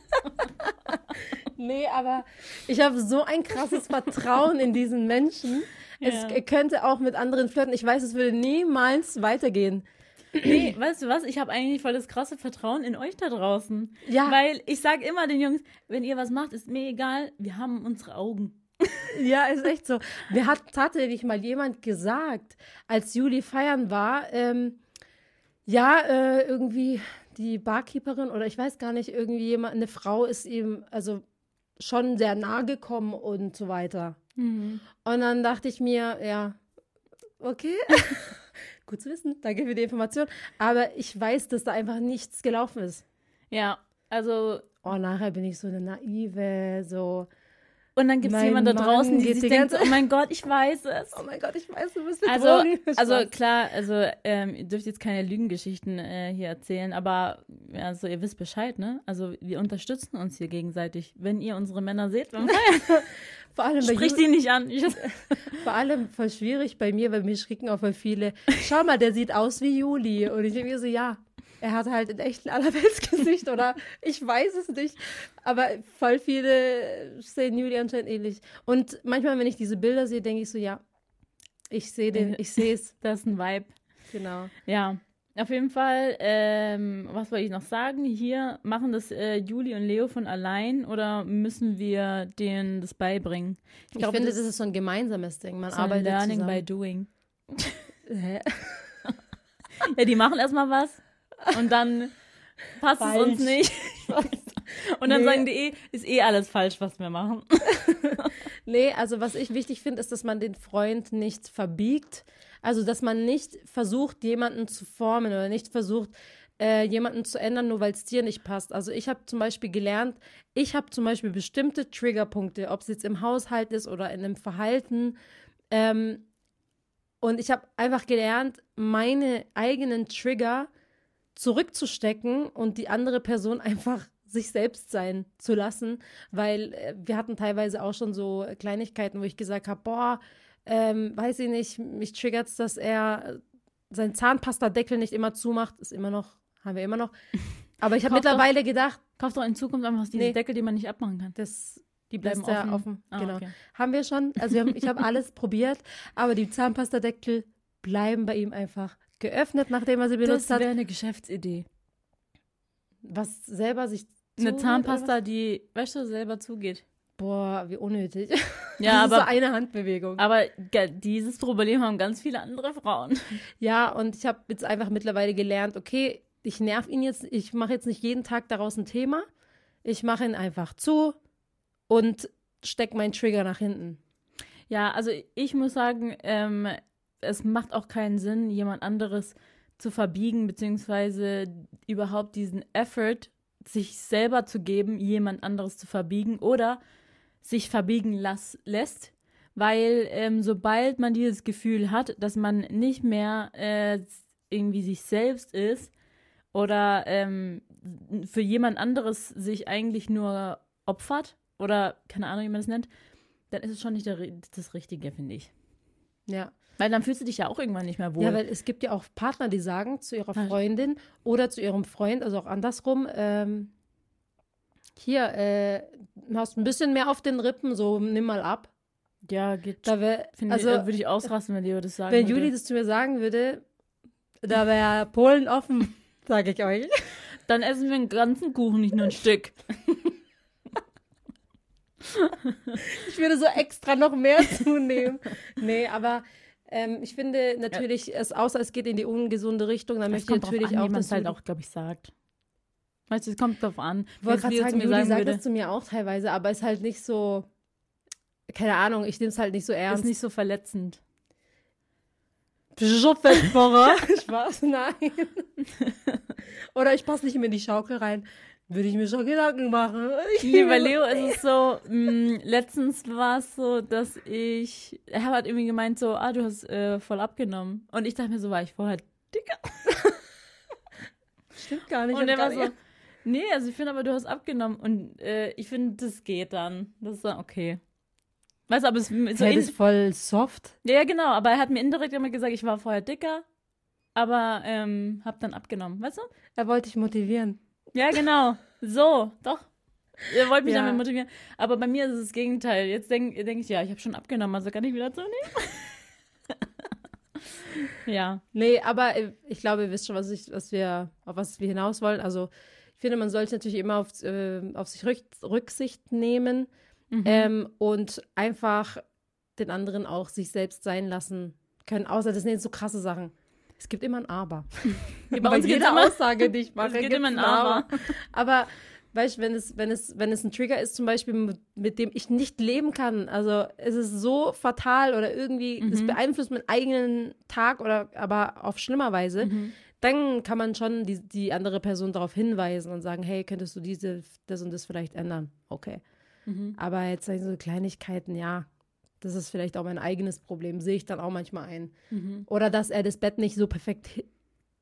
nee, aber ich habe so ein krasses Vertrauen in diesen Menschen. Ja. Es könnte auch mit anderen flirten. Ich weiß, es würde niemals weitergehen. Nee, weißt du was? Ich habe eigentlich voll das krasse Vertrauen in euch da draußen. Ja. Weil ich sage immer den Jungs, wenn ihr was macht, ist mir egal, wir haben unsere Augen. Ja, ist echt so. Mir hat tatsächlich mal jemand gesagt, als Juli feiern war, ähm, ja, äh, irgendwie die Barkeeperin oder ich weiß gar nicht, irgendwie jemand, eine Frau ist ihm also schon sehr nahe gekommen und so weiter. Mhm. Und dann dachte ich mir, ja, okay. Gut zu wissen, danke für die Information. Aber ich weiß, dass da einfach nichts gelaufen ist. Ja, also. Oh, nachher bin ich so eine naive, so. Und dann gibt es jemanden da draußen, die sich denkt, oh mein Gott, ich weiß es. Oh mein Gott, ich weiß, du bist also, also klar, also ähm, ihr dürft jetzt keine Lügengeschichten äh, hier erzählen, aber also ihr wisst Bescheid, ne? Also wir unterstützen uns hier gegenseitig. Wenn ihr unsere Männer seht Feiern, Vor allem Sprich die nicht an. Vor allem voll schwierig bei mir, weil mir schrecken auch voll viele. Schau mal, der sieht aus wie Juli. Und ich denke mir so, ja, er hat halt ein echt ein Allerweltsgesicht oder ich weiß es nicht. Aber voll viele sehen Juli anscheinend ähnlich. Und manchmal, wenn ich diese Bilder sehe, denke ich so, ja, ich sehe den, ich sehe es. Das ist ein Vibe. Genau. Ja. Auf jeden Fall, ähm, was wollte ich noch sagen? Hier machen das äh, Juli und Leo von allein oder müssen wir denen das beibringen? Ich, ich glaub, finde, das, das, ist so ein gemeinsames Ding. Man so arbeitet Learning zusammen. by doing. Hä? ja, die machen erstmal was und dann passt falsch. es uns nicht. und dann nee. sagen die eh, ist eh alles falsch, was wir machen. nee, also was ich wichtig finde, ist, dass man den Freund nicht verbiegt. Also, dass man nicht versucht, jemanden zu formen oder nicht versucht, äh, jemanden zu ändern, nur weil es dir nicht passt. Also ich habe zum Beispiel gelernt, ich habe zum Beispiel bestimmte Triggerpunkte, ob es jetzt im Haushalt ist oder in einem Verhalten. Ähm, und ich habe einfach gelernt, meine eigenen Trigger zurückzustecken und die andere Person einfach sich selbst sein zu lassen, weil äh, wir hatten teilweise auch schon so Kleinigkeiten, wo ich gesagt habe, boah, ähm, weiß ich nicht, mich triggert es, dass er seinen Zahnpastadeckel nicht immer zumacht, ist immer noch, haben wir immer noch. Aber ich habe mittlerweile doch, gedacht, kauf doch in Zukunft einfach diese nee, Deckel, die man nicht abmachen kann. Das die bleiben offen. offen. Ah, genau. Okay. Haben wir schon. Also wir haben, ich habe alles probiert, aber die Zahnpastadeckel bleiben bei ihm einfach geöffnet, nachdem er sie benutzt hat. Das wäre eine Geschäftsidee. Was selber sich Eine Zahnpasta, die, weißt du, selber zugeht. Boah, wie unnötig. Ja, das aber ist so eine Handbewegung. Aber dieses Problem haben ganz viele andere Frauen. Ja, und ich habe jetzt einfach mittlerweile gelernt, okay, ich nerv ihn jetzt, ich mache jetzt nicht jeden Tag daraus ein Thema. Ich mache ihn einfach zu und stecke meinen Trigger nach hinten. Ja, also ich muss sagen, ähm, es macht auch keinen Sinn, jemand anderes zu verbiegen, beziehungsweise überhaupt diesen Effort, sich selber zu geben, jemand anderes zu verbiegen oder sich verbiegen las lässt, weil ähm, sobald man dieses Gefühl hat, dass man nicht mehr äh, irgendwie sich selbst ist oder ähm, für jemand anderes sich eigentlich nur opfert oder keine Ahnung, wie man das nennt, dann ist es schon nicht das Richtige, finde ich. Ja. Weil dann fühlst du dich ja auch irgendwann nicht mehr wohl. Ja, weil es gibt ja auch Partner, die sagen zu ihrer Freundin oder zu ihrem Freund, also auch andersrum, ähm, hier, äh, hast ein bisschen mehr auf den Rippen, so nimm mal ab. Ja, geht. Da wär, also, würde ich ausrasten, wenn Leo das sagen Wenn würde. Juli das zu mir sagen würde, da wäre Polen offen, sage ich euch. Dann essen wir einen ganzen Kuchen, nicht nur ein Stück. ich würde so extra noch mehr zunehmen. Nee, aber ähm, ich finde natürlich, ja. es außer es geht in die ungesunde Richtung, dann möchte ich natürlich an, auch, dass halt auch, glaube ich, sagt. Weißt du, es kommt drauf an. Ich wollte gerade sagen, Juli sagt würde. das zu mir auch teilweise, aber ist halt nicht so, keine Ahnung, ich nehme es halt nicht so ernst. Ist nicht so verletzend. Spaß, nein. Oder ich passe nicht mehr in die Schaukel rein. Würde ich mir schon Gedanken machen. Nee, bei Leo ist es so, mh, mm, letztens war es so, dass ich, er hat irgendwie gemeint so, ah, du hast äh, voll abgenommen. Und ich dachte mir so, war ich vorher dicker? Stimmt gar nicht. Und er war so, Nee, also ich finde aber, du hast abgenommen und äh, ich finde, das geht dann. Das ist dann okay. Weißt du, aber es ist so hey, ist voll soft. Ja, genau, aber er hat mir indirekt immer gesagt, ich war vorher dicker, aber ähm, hab dann abgenommen, weißt du? Er wollte dich motivieren. Ja, genau. So, doch. Er wollte mich ja. damit motivieren. Aber bei mir ist es das Gegenteil. Jetzt denke denk ich, ja, ich habe schon abgenommen, also kann ich wieder zunehmen. ja. Nee, aber äh, ich glaube, ihr wisst schon, was, ich, was wir, auf was wir hinaus wollen. Also ich finde, man sollte natürlich immer auf, äh, auf sich Rück Rücksicht nehmen mhm. ähm, und einfach den anderen auch sich selbst sein lassen können. Außer das sind so krasse Sachen. Es gibt immer ein Aber. Bei uns jeder immer, Aussage, die ich mache, es gibt immer ein Aber. Aber weißt du, wenn es, wenn es, wenn es ein Trigger ist, zum Beispiel, mit, mit, dem ich nicht leben kann, also es ist so fatal oder irgendwie, es mhm. beeinflusst meinen eigenen Tag oder aber auf schlimmer Weise, mhm dann kann man schon die, die andere Person darauf hinweisen und sagen, hey, könntest du diese, das und das vielleicht ändern? Okay. Mhm. Aber jetzt so Kleinigkeiten, ja, das ist vielleicht auch mein eigenes Problem, sehe ich dann auch manchmal ein. Mhm. Oder dass er das Bett nicht so perfekt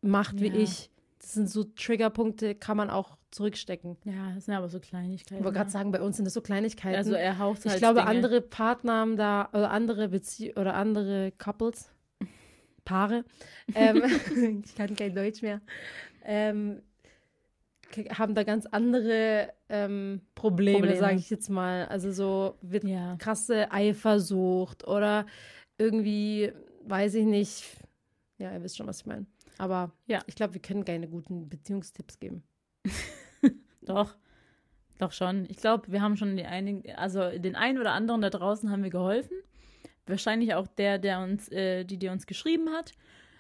macht wie ja. ich. Das sind so Triggerpunkte, kann man auch zurückstecken. Ja, das sind aber so Kleinigkeiten. Ich wollte gerade sagen, bei uns sind das so Kleinigkeiten. Also er haucht halt Ich glaube, Dinge. andere Partner haben da, oder andere Beziehungen, oder andere Couples Paare, ähm, ich kann kein Deutsch mehr, ähm, haben da ganz andere ähm, Probleme, Probleme. sage ich jetzt mal. Also so wird ja. krasse Eifersucht oder irgendwie, weiß ich nicht. Ja, ihr wisst schon, was ich meine. Aber ja, ich glaube, wir können keine guten Beziehungstipps geben. Doch. Doch schon. Ich glaube, wir haben schon die einigen, also den einen oder anderen da draußen haben wir geholfen wahrscheinlich auch der, der uns, äh, die, die uns geschrieben hat.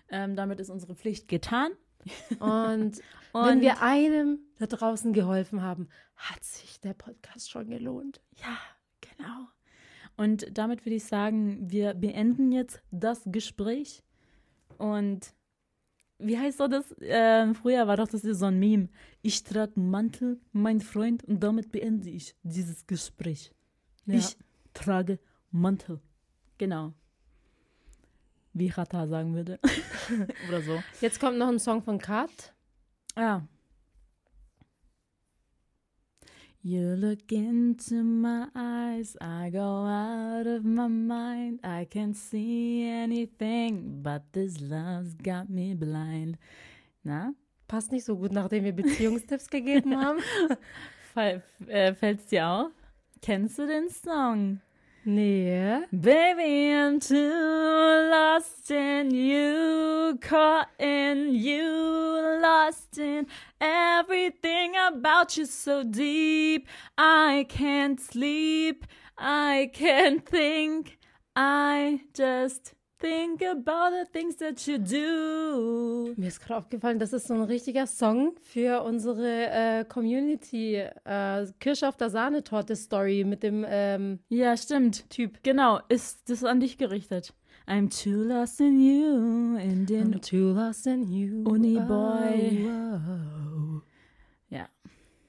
Ähm, damit ist unsere Pflicht getan. Und, und wenn wir einem da draußen geholfen haben, hat sich der Podcast schon gelohnt. Ja, genau. Und damit würde ich sagen, wir beenden jetzt das Gespräch. Und wie heißt doch das? Äh, früher war doch das so ein Meme. Ich trage einen Mantel, mein Freund, und damit beende ich dieses Gespräch. Ja. Ich trage Mantel. Genau. Wie Rata sagen würde. Oder so. Jetzt kommt noch ein Song von Kat. Ah. You look into my eyes, I go out of my mind. I can't see anything, but this love's got me blind. Na? Passt nicht so gut, nachdem wir Beziehungstipps gegeben haben. Fall, äh, fällt's dir auf? Kennst du den Song? Nee. Baby, I'm too lost in you, caught in you, lost in everything about you so deep. I can't sleep, I can't think, I just Think about the things that you do. Mir ist gerade aufgefallen, das ist so ein richtiger Song für unsere äh, Community. Äh, Kirsche auf der Sahnetorte Story mit dem ähm, Ja, stimmt. Typ. Genau, ist das an dich gerichtet. I'm too lost in you and in I'm too lost in you. Uni Boy. Oh, oh. Ja.